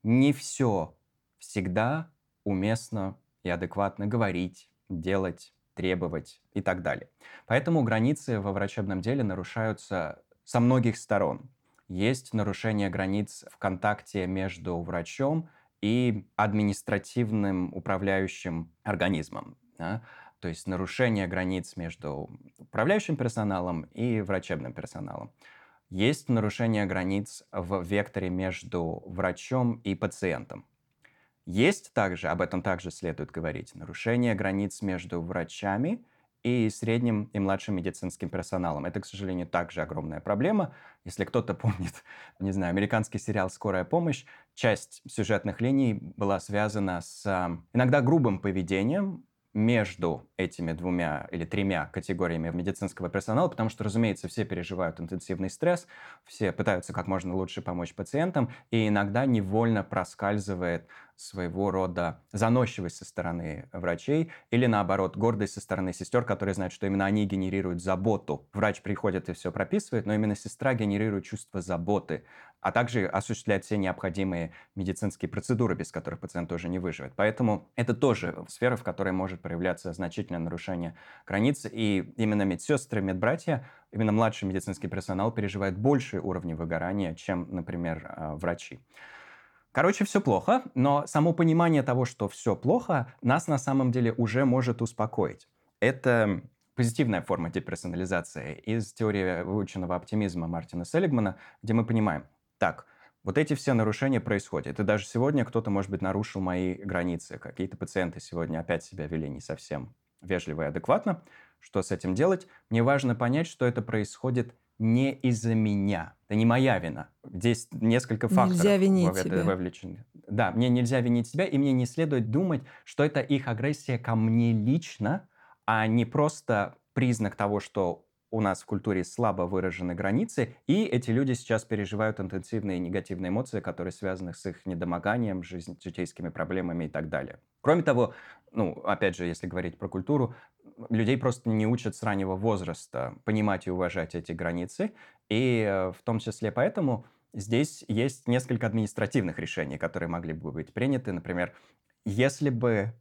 не все всегда уместно и адекватно говорить, делать, требовать и так далее. Поэтому границы во врачебном деле нарушаются со многих сторон. Есть нарушение границ в контакте между врачом и административным управляющим организмом. Да? То есть нарушение границ между управляющим персоналом и врачебным персоналом. Есть нарушение границ в векторе между врачом и пациентом. Есть также, об этом также следует говорить, нарушение границ между врачами и средним и младшим медицинским персоналом. Это, к сожалению, также огромная проблема. Если кто-то *laughs* помнит, не знаю, американский сериал «Скорая помощь», часть сюжетных линий была связана с иногда грубым поведением между этими двумя или тремя категориями медицинского персонала, потому что, разумеется, все переживают интенсивный стресс, все пытаются как можно лучше помочь пациентам, и иногда невольно проскальзывает своего рода заносчивость со стороны врачей или, наоборот, гордость со стороны сестер, которые знают, что именно они генерируют заботу. Врач приходит и все прописывает, но именно сестра генерирует чувство заботы, а также осуществляет все необходимые медицинские процедуры, без которых пациент тоже не выживет. Поэтому это тоже сфера, в которой может проявляться значительное нарушение границ, и именно медсестры, медбратья, именно младший медицинский персонал переживает большие уровни выгорания, чем, например, а, врачи. Короче, все плохо, но само понимание того, что все плохо, нас на самом деле уже может успокоить. Это позитивная форма деперсонализации из теории выученного оптимизма Мартина Селигмана, где мы понимаем, так, вот эти все нарушения происходят. И даже сегодня кто-то, может быть, нарушил мои границы. Какие-то пациенты сегодня опять себя вели не совсем вежливо и адекватно. Что с этим делать? Мне важно понять, что это происходит не из-за меня. Это не моя вина. Здесь несколько факторов нельзя винить в это вовлечены. Да, мне нельзя винить себя, и мне не следует думать, что это их агрессия ко мне лично, а не просто признак того, что у нас в культуре слабо выражены границы, и эти люди сейчас переживают интенсивные негативные эмоции, которые связаны с их недомоганием, жизнь, житейскими проблемами и так далее. Кроме того, ну, опять же, если говорить про культуру, людей просто не учат с раннего возраста понимать и уважать эти границы, и э, в том числе поэтому здесь есть несколько административных решений, которые могли бы быть приняты. Например, если бы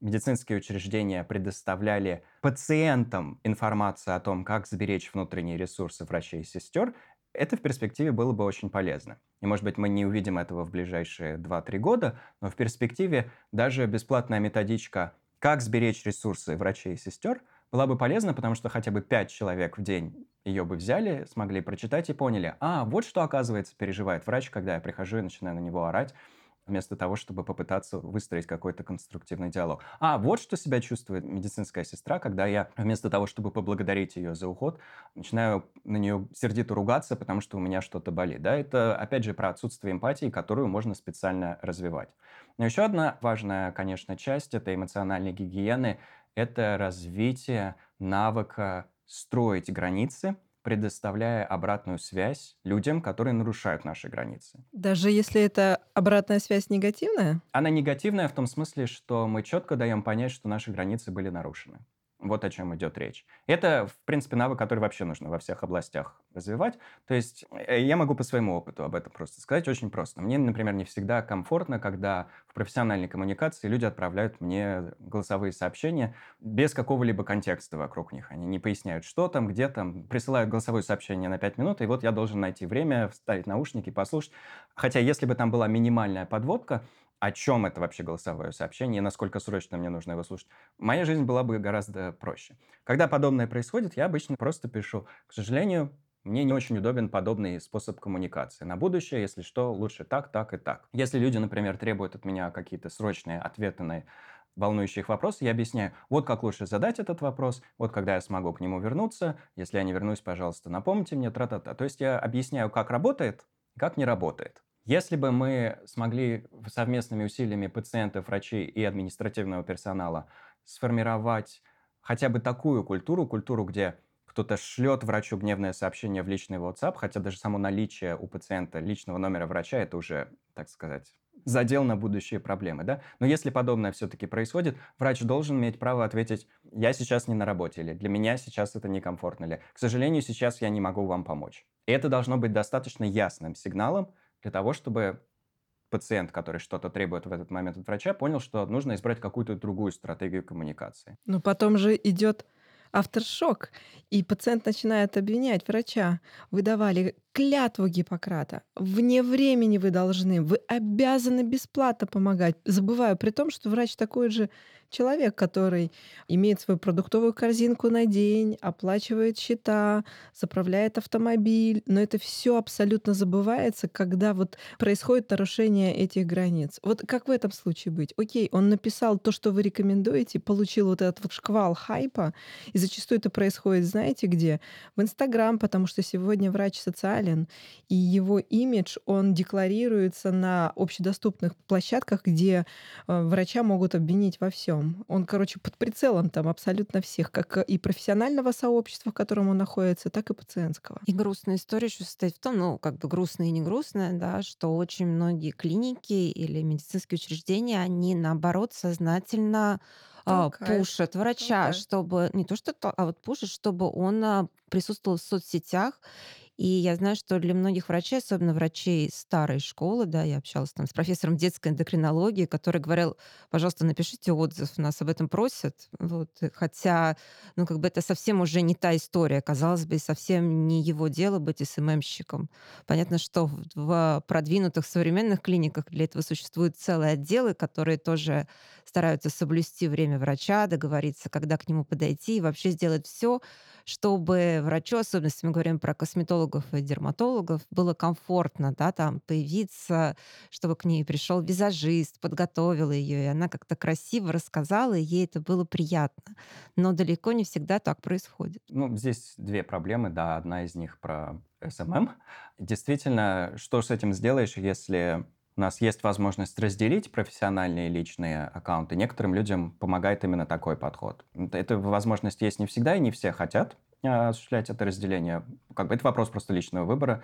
медицинские учреждения предоставляли пациентам информацию о том, как сберечь внутренние ресурсы врачей и сестер, это в перспективе было бы очень полезно. И, может быть, мы не увидим этого в ближайшие 2-3 года, но в перспективе даже бесплатная методичка «Как сберечь ресурсы врачей и сестер» была бы полезна, потому что хотя бы 5 человек в день ее бы взяли, смогли прочитать и поняли, а, вот что, оказывается, переживает врач, когда я прихожу и начинаю на него орать, вместо того, чтобы попытаться выстроить какой-то конструктивный диалог. А, вот что себя чувствует медицинская сестра, когда я вместо того, чтобы поблагодарить ее за уход, начинаю на нее сердито ругаться, потому что у меня что-то болит. Да, это, опять же, про отсутствие эмпатии, которую можно специально развивать. Но еще одна важная, конечно, часть этой эмоциональной гигиены – это развитие навыка строить границы – предоставляя обратную связь людям, которые нарушают наши границы. Даже если это обратная связь негативная? Она негативная в том смысле, что мы четко даем понять, что наши границы были нарушены. Вот о чем идет речь. Это, в принципе, навык, который вообще нужно во всех областях развивать. То есть э, я могу по своему опыту об этом просто сказать очень просто. Мне, например, не всегда комфортно, когда в профессиональной коммуникации люди отправляют мне голосовые сообщения без какого-либо контекста вокруг них. Они не поясняют, что там, где там, присылают голосовое сообщение на 5 минут, и вот я должен найти время, вставить наушники, послушать. Хотя если бы там была минимальная подводка, о чем это вообще голосовое сообщение, насколько срочно мне нужно его слушать, моя жизнь была бы гораздо проще. Когда подобное происходит, я обычно просто пишу, к сожалению, мне не очень удобен подобный способ коммуникации. На будущее, если что, лучше так, так и так. Если люди, например, требуют от меня какие-то срочные ответы на волнующие их я объясняю, вот как лучше задать этот вопрос, вот когда я смогу к нему вернуться, если я не вернусь, пожалуйста, напомните мне, тра-та-та. То есть я объясняю, как работает, как не работает. Если бы мы смогли совместными усилиями пациентов, врачей и административного персонала сформировать хотя бы такую культуру, культуру, где кто-то шлет врачу гневное сообщение в личный WhatsApp, хотя даже само наличие у пациента личного номера врача это уже, так сказать, задел на будущие проблемы, да? Но если подобное все-таки происходит, врач должен иметь право ответить, я сейчас не на работе, или для меня сейчас это некомфортно, или, к сожалению, сейчас я не могу вам помочь. И это должно быть достаточно ясным сигналом, для того, чтобы пациент, который что-то требует в этот момент от врача, понял, что нужно избрать какую-то другую стратегию коммуникации. Но потом же идет авторшок, и пациент начинает обвинять врача. Вы давали клятву Гиппократа. Вне времени вы должны, вы обязаны бесплатно помогать. Забываю при том, что врач такой же человек, который имеет свою продуктовую корзинку на день, оплачивает счета, заправляет автомобиль, но это все абсолютно забывается, когда вот происходит нарушение этих границ. Вот как в этом случае быть? Окей, он написал то, что вы рекомендуете, получил вот этот вот шквал хайпа, и зачастую это происходит, знаете где? В Инстаграм, потому что сегодня врач социальный актуален, и его имидж, он декларируется на общедоступных площадках, где э, врача могут обвинить во всем. Он, короче, под прицелом там абсолютно всех, как и профессионального сообщества, в котором он находится, так и пациентского. И грустная история еще состоит в том, ну, как бы грустная и не грустная, да, что очень многие клиники или медицинские учреждения, они, наоборот, сознательно а, пушат врача, Толкает. чтобы не то что, а вот пушат, чтобы он а, присутствовал в соцсетях и я знаю, что для многих врачей, особенно врачей старой школы, да, я общалась там с профессором детской эндокринологии, который говорил, пожалуйста, напишите отзыв, нас об этом просят. Вот. Хотя, ну, как бы это совсем уже не та история. Казалось бы, совсем не его дело быть СММщиком. Понятно, что в продвинутых современных клиниках для этого существуют целые отделы, которые тоже стараются соблюсти время врача, договориться, когда к нему подойти, и вообще сделать все, чтобы врачу, особенно если мы говорим про косметологов и дерматологов, было комфортно, да, там появиться, чтобы к ней пришел визажист, подготовил ее, и она как-то красиво рассказала, и ей это было приятно. Но далеко не всегда так происходит. Ну, здесь две проблемы, да, одна из них про SMM. Действительно, что с этим сделаешь, если у нас есть возможность разделить профессиональные и личные аккаунты. Некоторым людям помогает именно такой подход. Эта возможность есть не всегда, и не все хотят а, осуществлять это разделение. Как бы это вопрос просто личного выбора.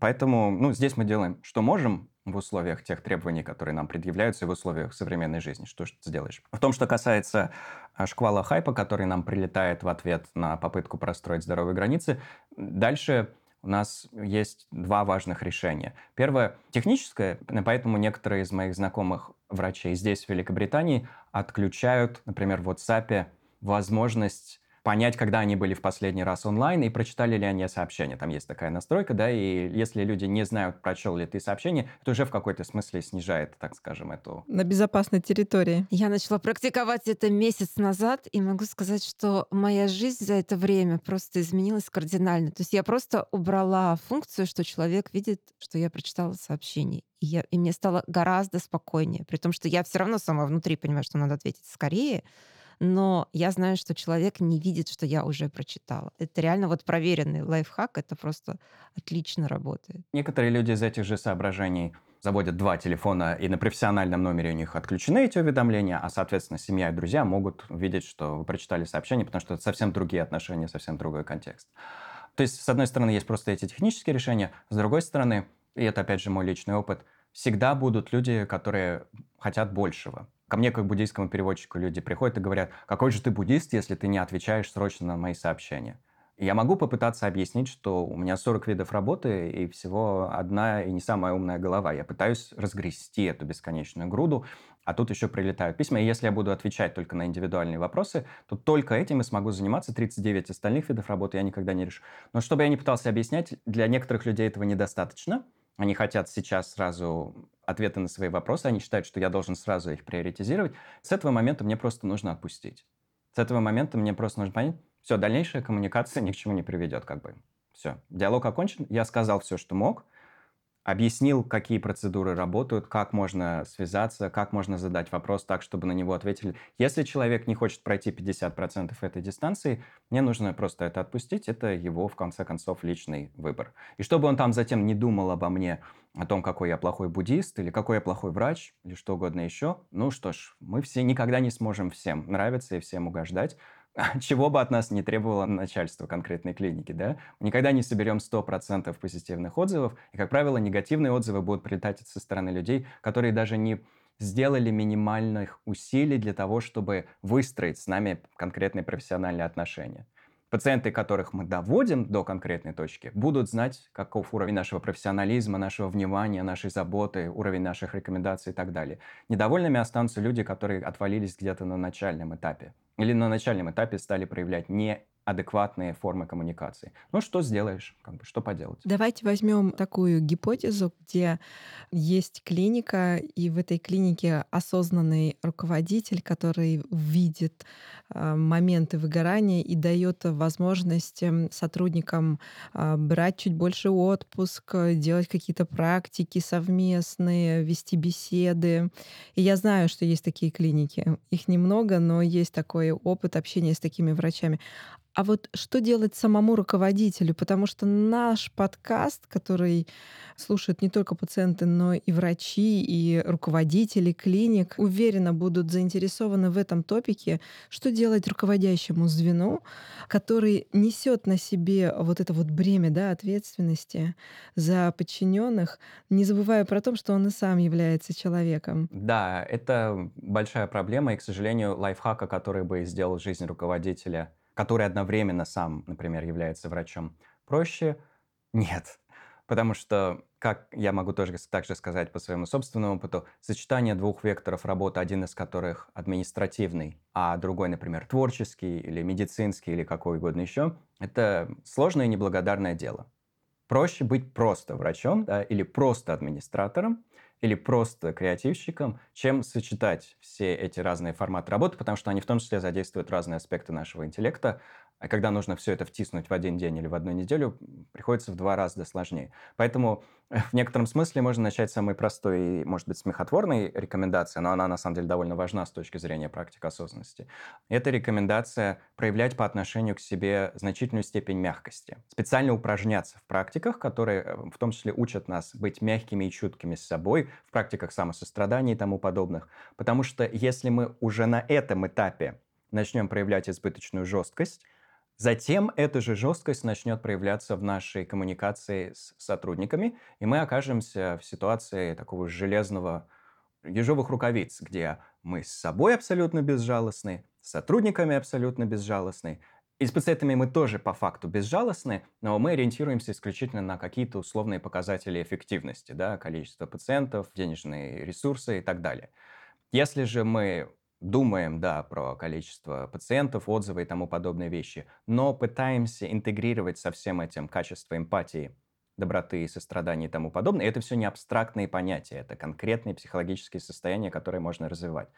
Поэтому ну, здесь мы делаем, что можем в условиях тех требований, которые нам предъявляются, и в условиях современной жизни. Что ж ты сделаешь? В том, что касается а, шквала хайпа, который нам прилетает в ответ на попытку простроить здоровые границы, дальше у нас есть два важных решения. Первое – техническое, поэтому некоторые из моих знакомых врачей здесь, в Великобритании, отключают, например, в WhatsApp возможность понять, когда они были в последний раз онлайн и прочитали ли они сообщение. Там есть такая настройка, да, и если люди не знают, прочел ли ты сообщение, это уже в какой-то смысле снижает, так скажем, эту... На безопасной территории. Я начала практиковать это месяц назад, и могу сказать, что моя жизнь за это время просто изменилась кардинально. То есть я просто убрала функцию, что человек видит, что я прочитала сообщение. И, я, и мне стало гораздо спокойнее, при том, что я все равно сама внутри понимаю, что надо ответить скорее, но я знаю, что человек не видит, что я уже прочитала. Это реально вот проверенный лайфхак, это просто отлично работает. Некоторые люди из этих же соображений заводят два телефона, и на профессиональном номере у них отключены эти уведомления, а, соответственно, семья и друзья могут видеть, что вы прочитали сообщение, потому что это совсем другие отношения, совсем другой контекст. То есть, с одной стороны, есть просто эти технические решения, с другой стороны, и это, опять же, мой личный опыт, всегда будут люди, которые хотят большего. Ко мне, как буддийскому переводчику, люди приходят и говорят, какой же ты буддист, если ты не отвечаешь срочно на мои сообщения. И я могу попытаться объяснить, что у меня 40 видов работы и всего одна и не самая умная голова. Я пытаюсь разгрести эту бесконечную груду, а тут еще прилетают письма. И если я буду отвечать только на индивидуальные вопросы, то только этим я смогу заниматься. 39 остальных видов работы я никогда не решу. Но чтобы я не пытался объяснять, для некоторых людей этого недостаточно – они хотят сейчас сразу ответы на свои вопросы, они считают, что я должен сразу их приоритизировать. С этого момента мне просто нужно отпустить. С этого момента мне просто нужно понять, все, дальнейшая коммуникация ни к чему не приведет, как бы. Все, диалог окончен, я сказал все, что мог, объяснил, какие процедуры работают, как можно связаться, как можно задать вопрос так, чтобы на него ответили. Если человек не хочет пройти 50% этой дистанции, мне нужно просто это отпустить, это его, в конце концов, личный выбор. И чтобы он там затем не думал обо мне, о том, какой я плохой буддист, или какой я плохой врач, или что угодно еще, ну что ж, мы все никогда не сможем всем нравиться и всем угождать, *laughs* чего бы от нас не требовало начальство конкретной клиники, да? Никогда не соберем 100% позитивных отзывов, и, как правило, негативные отзывы будут прилетать со стороны людей, которые даже не сделали минимальных усилий для того, чтобы выстроить с нами конкретные профессиональные отношения. Пациенты, которых мы доводим до конкретной точки, будут знать, каков уровень нашего профессионализма, нашего внимания, нашей заботы, уровень наших рекомендаций и так далее. Недовольными останутся люди, которые отвалились где-то на начальном этапе. Или на начальном этапе стали проявлять не адекватные формы коммуникации. Ну, что сделаешь? Как бы, что поделать? Давайте возьмем такую гипотезу, где есть клиника, и в этой клинике осознанный руководитель, который видит э, моменты выгорания и дает возможность эм, сотрудникам э, брать чуть больше отпуск, делать какие-то практики совместные, вести беседы. И я знаю, что есть такие клиники. Их немного, но есть такой опыт общения с такими врачами. А вот что делать самому руководителю? Потому что наш подкаст, который слушают не только пациенты, но и врачи, и руководители клиник, уверенно будут заинтересованы в этом топике, что делать руководящему звену, который несет на себе вот это вот бремя да, ответственности за подчиненных, не забывая про то, что он и сам является человеком. Да, это большая проблема, и, к сожалению, лайфхака, который бы сделал жизнь руководителя который одновременно сам, например, является врачом, проще? Нет. *laughs* Потому что, как я могу тоже также сказать по своему собственному опыту, сочетание двух векторов работы, один из которых административный, а другой, например, творческий или медицинский или какой угодно еще, это сложное и неблагодарное дело. Проще быть просто врачом да, или просто администратором, или просто креативщиком, чем сочетать все эти разные форматы работы, потому что они в том числе задействуют разные аспекты нашего интеллекта, а когда нужно все это втиснуть в один день или в одну неделю, приходится в два раза сложнее. Поэтому в некотором смысле можно начать с самой простой и, может быть, смехотворной рекомендации, но она на самом деле довольно важна с точки зрения практик осознанности. Это рекомендация проявлять по отношению к себе значительную степень мягкости. Специально упражняться в практиках, которые э, в том числе учат нас быть мягкими и чуткими с собой, в практиках самосострадания и тому подобных. Потому что если мы уже на этом этапе начнем проявлять избыточную жесткость, Затем эта же жесткость начнет проявляться в нашей коммуникации с сотрудниками, и мы окажемся в ситуации такого железного ежовых рукавиц, где мы с собой абсолютно безжалостны, с сотрудниками абсолютно безжалостны, и с пациентами мы тоже по факту безжалостны, но мы ориентируемся исключительно на какие-то условные показатели эффективности, да, количество пациентов, денежные ресурсы и так далее. Если же мы думаем, да, про количество пациентов, отзывы и тому подобные вещи, но пытаемся интегрировать со всем этим качество эмпатии, доброты, сострадания и тому подобное. И это все не абстрактные понятия, это конкретные психологические состояния, которые можно развивать.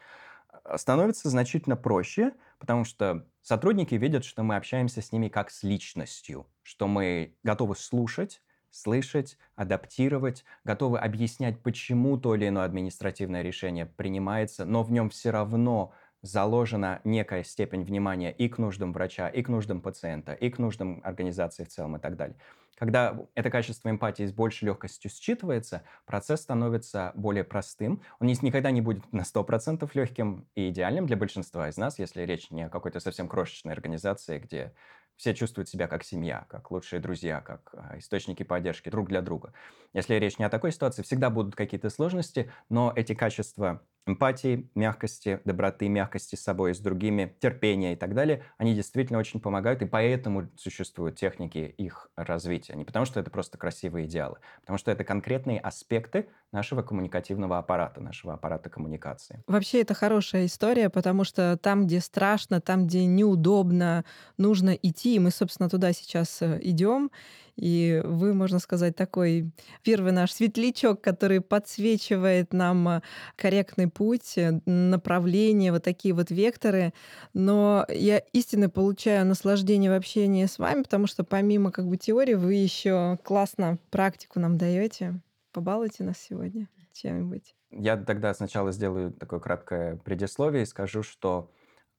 А, становится значительно проще, потому что сотрудники видят, что мы общаемся с ними как с личностью, что мы готовы слушать, слышать, адаптировать, готовы объяснять, почему то или иное административное решение принимается, но в нем все равно заложена некая степень внимания и к нуждам врача, и к нуждам пациента, и к нуждам организации в целом и так далее. Когда это качество эмпатии с большей легкостью считывается, процесс становится более простым. Он никогда не будет на 100% легким и идеальным для большинства из нас, если речь не о какой-то совсем крошечной организации, где все чувствуют себя как семья, как лучшие друзья, как а, источники поддержки друг для друга. Если речь не о такой ситуации, всегда будут какие-то сложности, но эти качества эмпатии, мягкости, доброты, мягкости с собой и с другими, терпения и так далее, они действительно очень помогают, и поэтому существуют техники их развития. Не потому, что это просто красивые идеалы, потому что это конкретные аспекты нашего коммуникативного аппарата, нашего аппарата коммуникации. Вообще это хорошая история, потому что там, где страшно, там, где неудобно, нужно идти, и мы, собственно, туда сейчас э, идем. И вы, можно сказать, такой первый наш светлячок, который подсвечивает нам э, корректный путь, э, направление, вот такие вот векторы. Но я истинно получаю наслаждение в общении с вами, потому что помимо как бы теории вы еще классно практику нам даете. Побалуйте нас сегодня чем-нибудь. Я тогда сначала сделаю такое краткое предисловие и скажу, что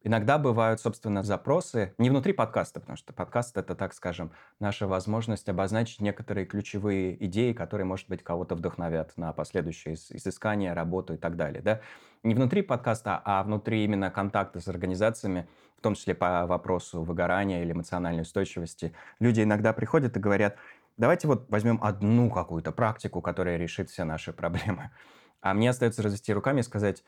иногда бывают, собственно, запросы не внутри подкаста, потому что подкаст — это, так скажем, наша возможность обозначить некоторые ключевые идеи, которые, может быть, кого-то вдохновят на последующее изыскание, работу и так далее. Да? Не внутри подкаста, а внутри именно контакта с организациями, в том числе по вопросу выгорания или эмоциональной устойчивости. Люди иногда приходят и говорят — Давайте вот возьмем одну какую-то практику, которая решит все наши проблемы. *laughs* А мне остается развести руками и сказать,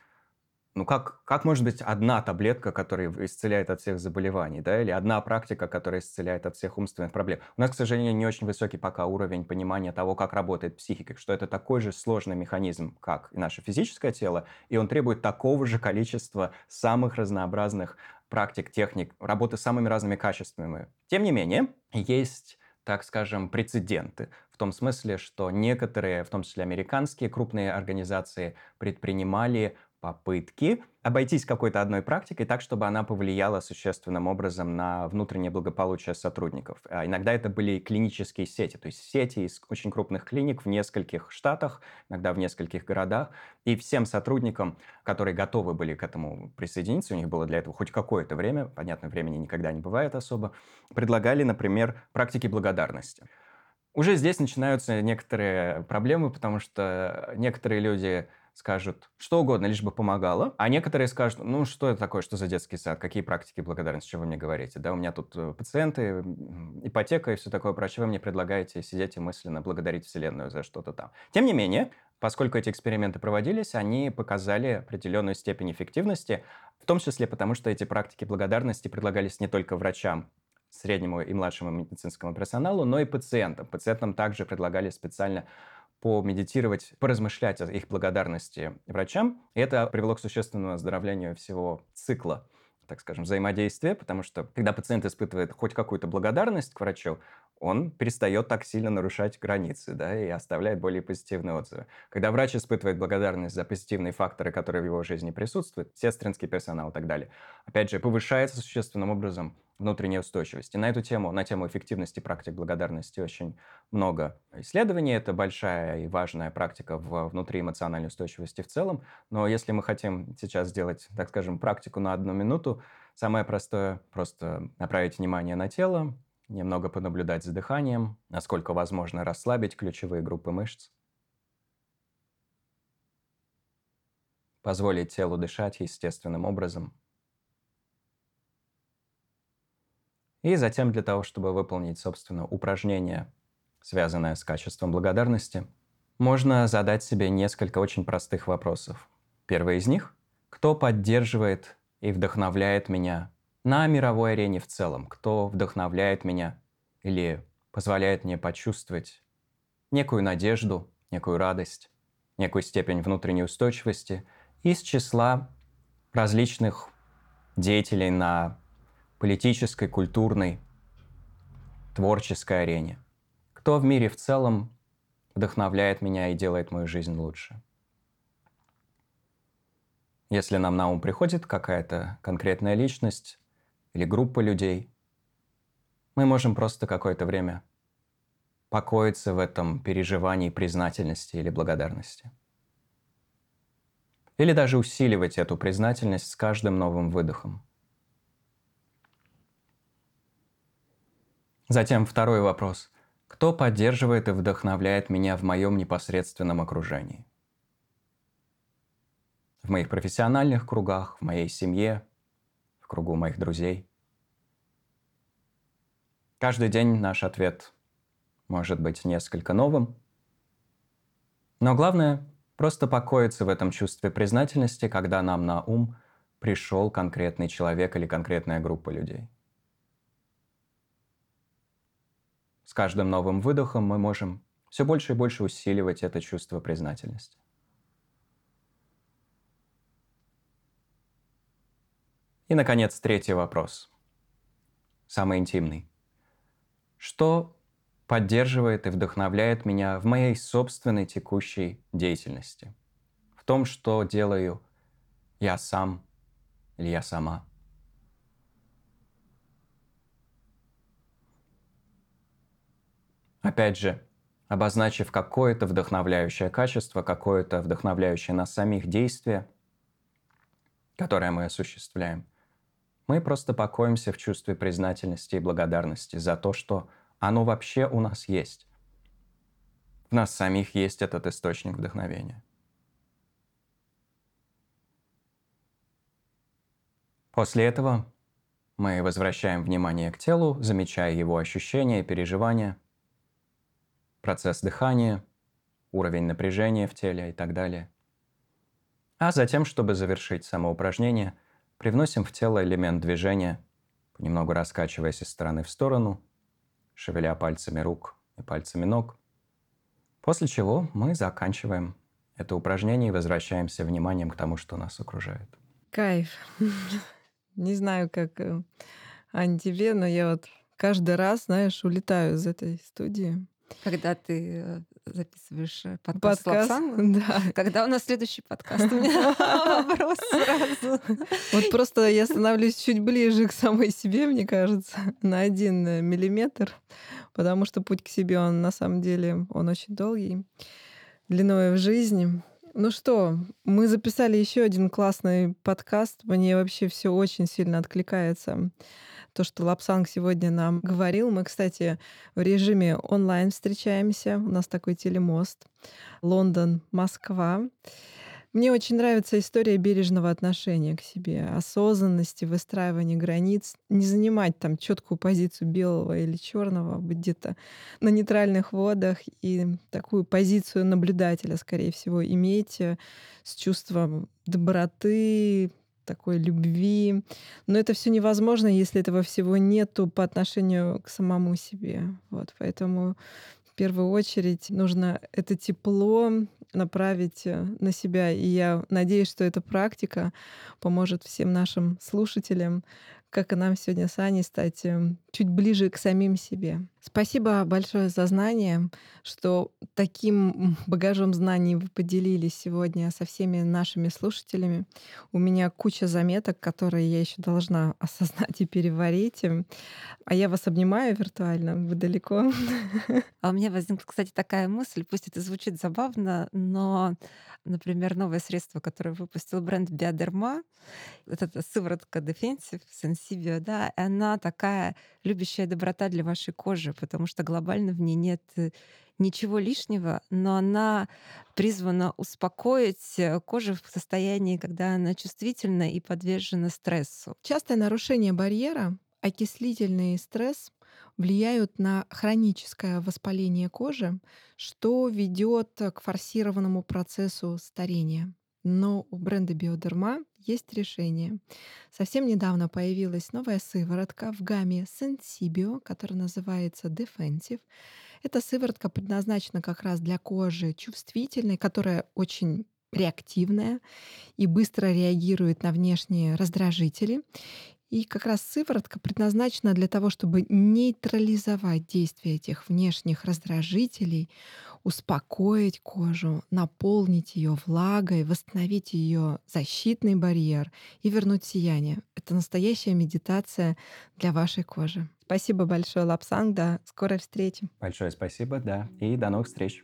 ну как, как может быть одна таблетка, которая исцеляет от всех заболеваний, да, или одна практика, которая исцеляет от всех умственных проблем? У нас, к сожалению, не очень высокий пока уровень понимания того, как работает психика, что это такой же сложный механизм, как и наше физическое тело, и он требует такого же количества самых разнообразных практик, техник, работы с самыми разными качествами. Тем не менее, есть так скажем, прецеденты. В том смысле, что некоторые, в том числе американские крупные организации, предпринимали попытки обойтись какой-то одной практикой так, чтобы она повлияла существенным образом на внутреннее благополучие сотрудников. А иногда это были клинические сети, то есть сети из очень крупных клиник в нескольких штатах, иногда в нескольких городах, и всем сотрудникам, которые готовы были к этому присоединиться, у них было для этого хоть какое-то время, понятно, времени никогда не бывает особо, предлагали, например, практики благодарности. Уже здесь начинаются некоторые проблемы, потому что некоторые люди скажут что угодно, лишь бы помогало, а некоторые скажут, ну что это такое, что за детский сад, какие практики благодарности, что вы мне говорите, да, у меня тут э, пациенты, ипотека и все такое прочее, вы мне предлагаете сидеть и мысленно благодарить Вселенную за что-то там. Тем не менее, поскольку эти эксперименты проводились, они показали определенную степень эффективности, в том числе потому, что эти практики благодарности предлагались не только врачам, среднему и младшему медицинскому персоналу, но и пациентам. Пациентам также предлагали специально помедитировать, поразмышлять о их благодарности врачам. И это привело к существенному оздоровлению всего цикла так скажем, взаимодействия, потому что когда пациент испытывает хоть какую-то благодарность к врачу, он перестает так сильно нарушать границы, да, и оставляет более позитивные отзывы. Когда врач испытывает благодарность за позитивные факторы, которые в его жизни присутствуют, сестринский персонал и так далее, опять же, повышается существенным образом внутренняя устойчивость. И на эту тему, на тему эффективности практик благодарности очень много исследований. Это большая и важная практика в внутри эмоциональной устойчивости в целом. Но если мы хотим сейчас сделать, так скажем, практику на одну минуту, самое простое – просто направить внимание на тело, немного понаблюдать за дыханием, насколько возможно расслабить ключевые группы мышц, позволить телу дышать естественным образом. И затем для того, чтобы выполнить, собственно, упражнение, связанное с качеством благодарности, можно задать себе несколько очень простых вопросов. Первый из них – кто поддерживает и вдохновляет меня на мировой арене в целом, кто вдохновляет меня или позволяет мне почувствовать некую надежду, некую радость, некую степень внутренней устойчивости из числа различных деятелей на политической, культурной, творческой арене. Кто в мире в целом вдохновляет меня и делает мою жизнь лучше. Если нам на ум приходит какая-то конкретная личность, или группа людей, мы можем просто какое-то время покоиться в этом переживании признательности или благодарности. Или даже усиливать эту признательность с каждым новым выдохом. Затем второй вопрос. Кто поддерживает и вдохновляет меня в моем непосредственном окружении? В моих профессиональных кругах, в моей семье, в кругу моих друзей. Каждый день наш ответ может быть несколько новым, но главное – просто покоиться в этом чувстве признательности, когда нам на ум пришел конкретный человек или конкретная группа людей. С каждым новым выдохом мы можем все больше и больше усиливать это чувство признательности. И, наконец, третий вопрос. Самый интимный. Что поддерживает и вдохновляет меня в моей собственной текущей деятельности? В том, что делаю я сам или я сама? Опять же, обозначив какое-то вдохновляющее качество, какое-то вдохновляющее нас самих действие, которое мы осуществляем – мы просто покоимся в чувстве признательности и благодарности за то, что оно вообще у нас есть. В нас самих есть этот источник вдохновения. После этого мы возвращаем внимание к телу, замечая его ощущения, переживания, процесс дыхания, уровень напряжения в теле и так далее. А затем, чтобы завершить само упражнение, привносим в тело элемент движения, понемногу раскачиваясь из стороны в сторону, шевеля пальцами рук и пальцами ног. После чего мы заканчиваем это упражнение и возвращаемся вниманием к тому, что нас окружает. Кайф. *laughs* Не знаю, как э, Ань тебе, но я вот каждый раз, знаешь, улетаю из этой студии. Когда ты э, записываешь э, подкаст, Подкаст, Лапсан, *laughs* да. *laughs* когда у нас следующий подкаст? У меня *laughs* вопрос сразу. Вот просто я становлюсь чуть ближе к самой себе, мне кажется, на один э, миллиметр, потому что путь к себе, он на самом деле, он очень долгий, длиной в жизни. Ну что, мы записали еще один классный подкаст. Мне вообще все очень сильно откликается. То, что Лапсанг сегодня нам говорил. Мы, кстати, в режиме онлайн встречаемся. У нас такой телемост. Лондон, Москва. Мне очень нравится история бережного отношения к себе, осознанности, выстраивания границ, не занимать там четкую позицию белого или черного, быть где-то на нейтральных водах и такую позицию наблюдателя, скорее всего, иметь э, с чувством доброты, такой любви. Но это все невозможно, если этого всего нету по отношению к самому себе. Вот, поэтому в первую очередь нужно это тепло направить э, на себя. И я надеюсь, что эта практика поможет всем нашим слушателям, как и нам сегодня с Аней, стать э, чуть ближе к самим себе. Спасибо большое за знание, что таким багажом знаний вы поделились сегодня со всеми нашими слушателями. У меня куча заметок, которые я еще должна *laughs* осознать и переварить. А я вас обнимаю виртуально, вы далеко. *laughs* А у меня возникла, кстати, такая мысль, пусть это звучит забавно, но, например, новое средство, которое выпустил бренд Биодерма, это сыворотка Defensive Sensibio, да, она такая любящая доброта для вашей кожи, потому что глобально в ней нет э, ничего лишнего, но она призвана успокоить э, кожу в состоянии, когда она чувствительна и подвержена стрессу. Частое нарушение барьера, окислительный стресс влияют на хроническое воспаление кожи, что ведет к форсированному процессу старения. Но у бренда Биодерма есть решение. Совсем недавно появилась новая сыворотка в гамме Sensibio, которая называется Defensive. Эта сыворотка предназначена как раз для кожи чувствительной, которая очень реактивная и быстро реагирует на внешние раздражители. И как раз сыворотка предназначена для того, чтобы нейтрализовать действие этих внешних раздражителей, успокоить кожу, наполнить ее влагой, восстановить ее защитный барьер и вернуть сияние. Это настоящая медитация для вашей кожи. Спасибо большое, Лапсанг. До скорой встречи. Большое спасибо, да, и до новых встреч.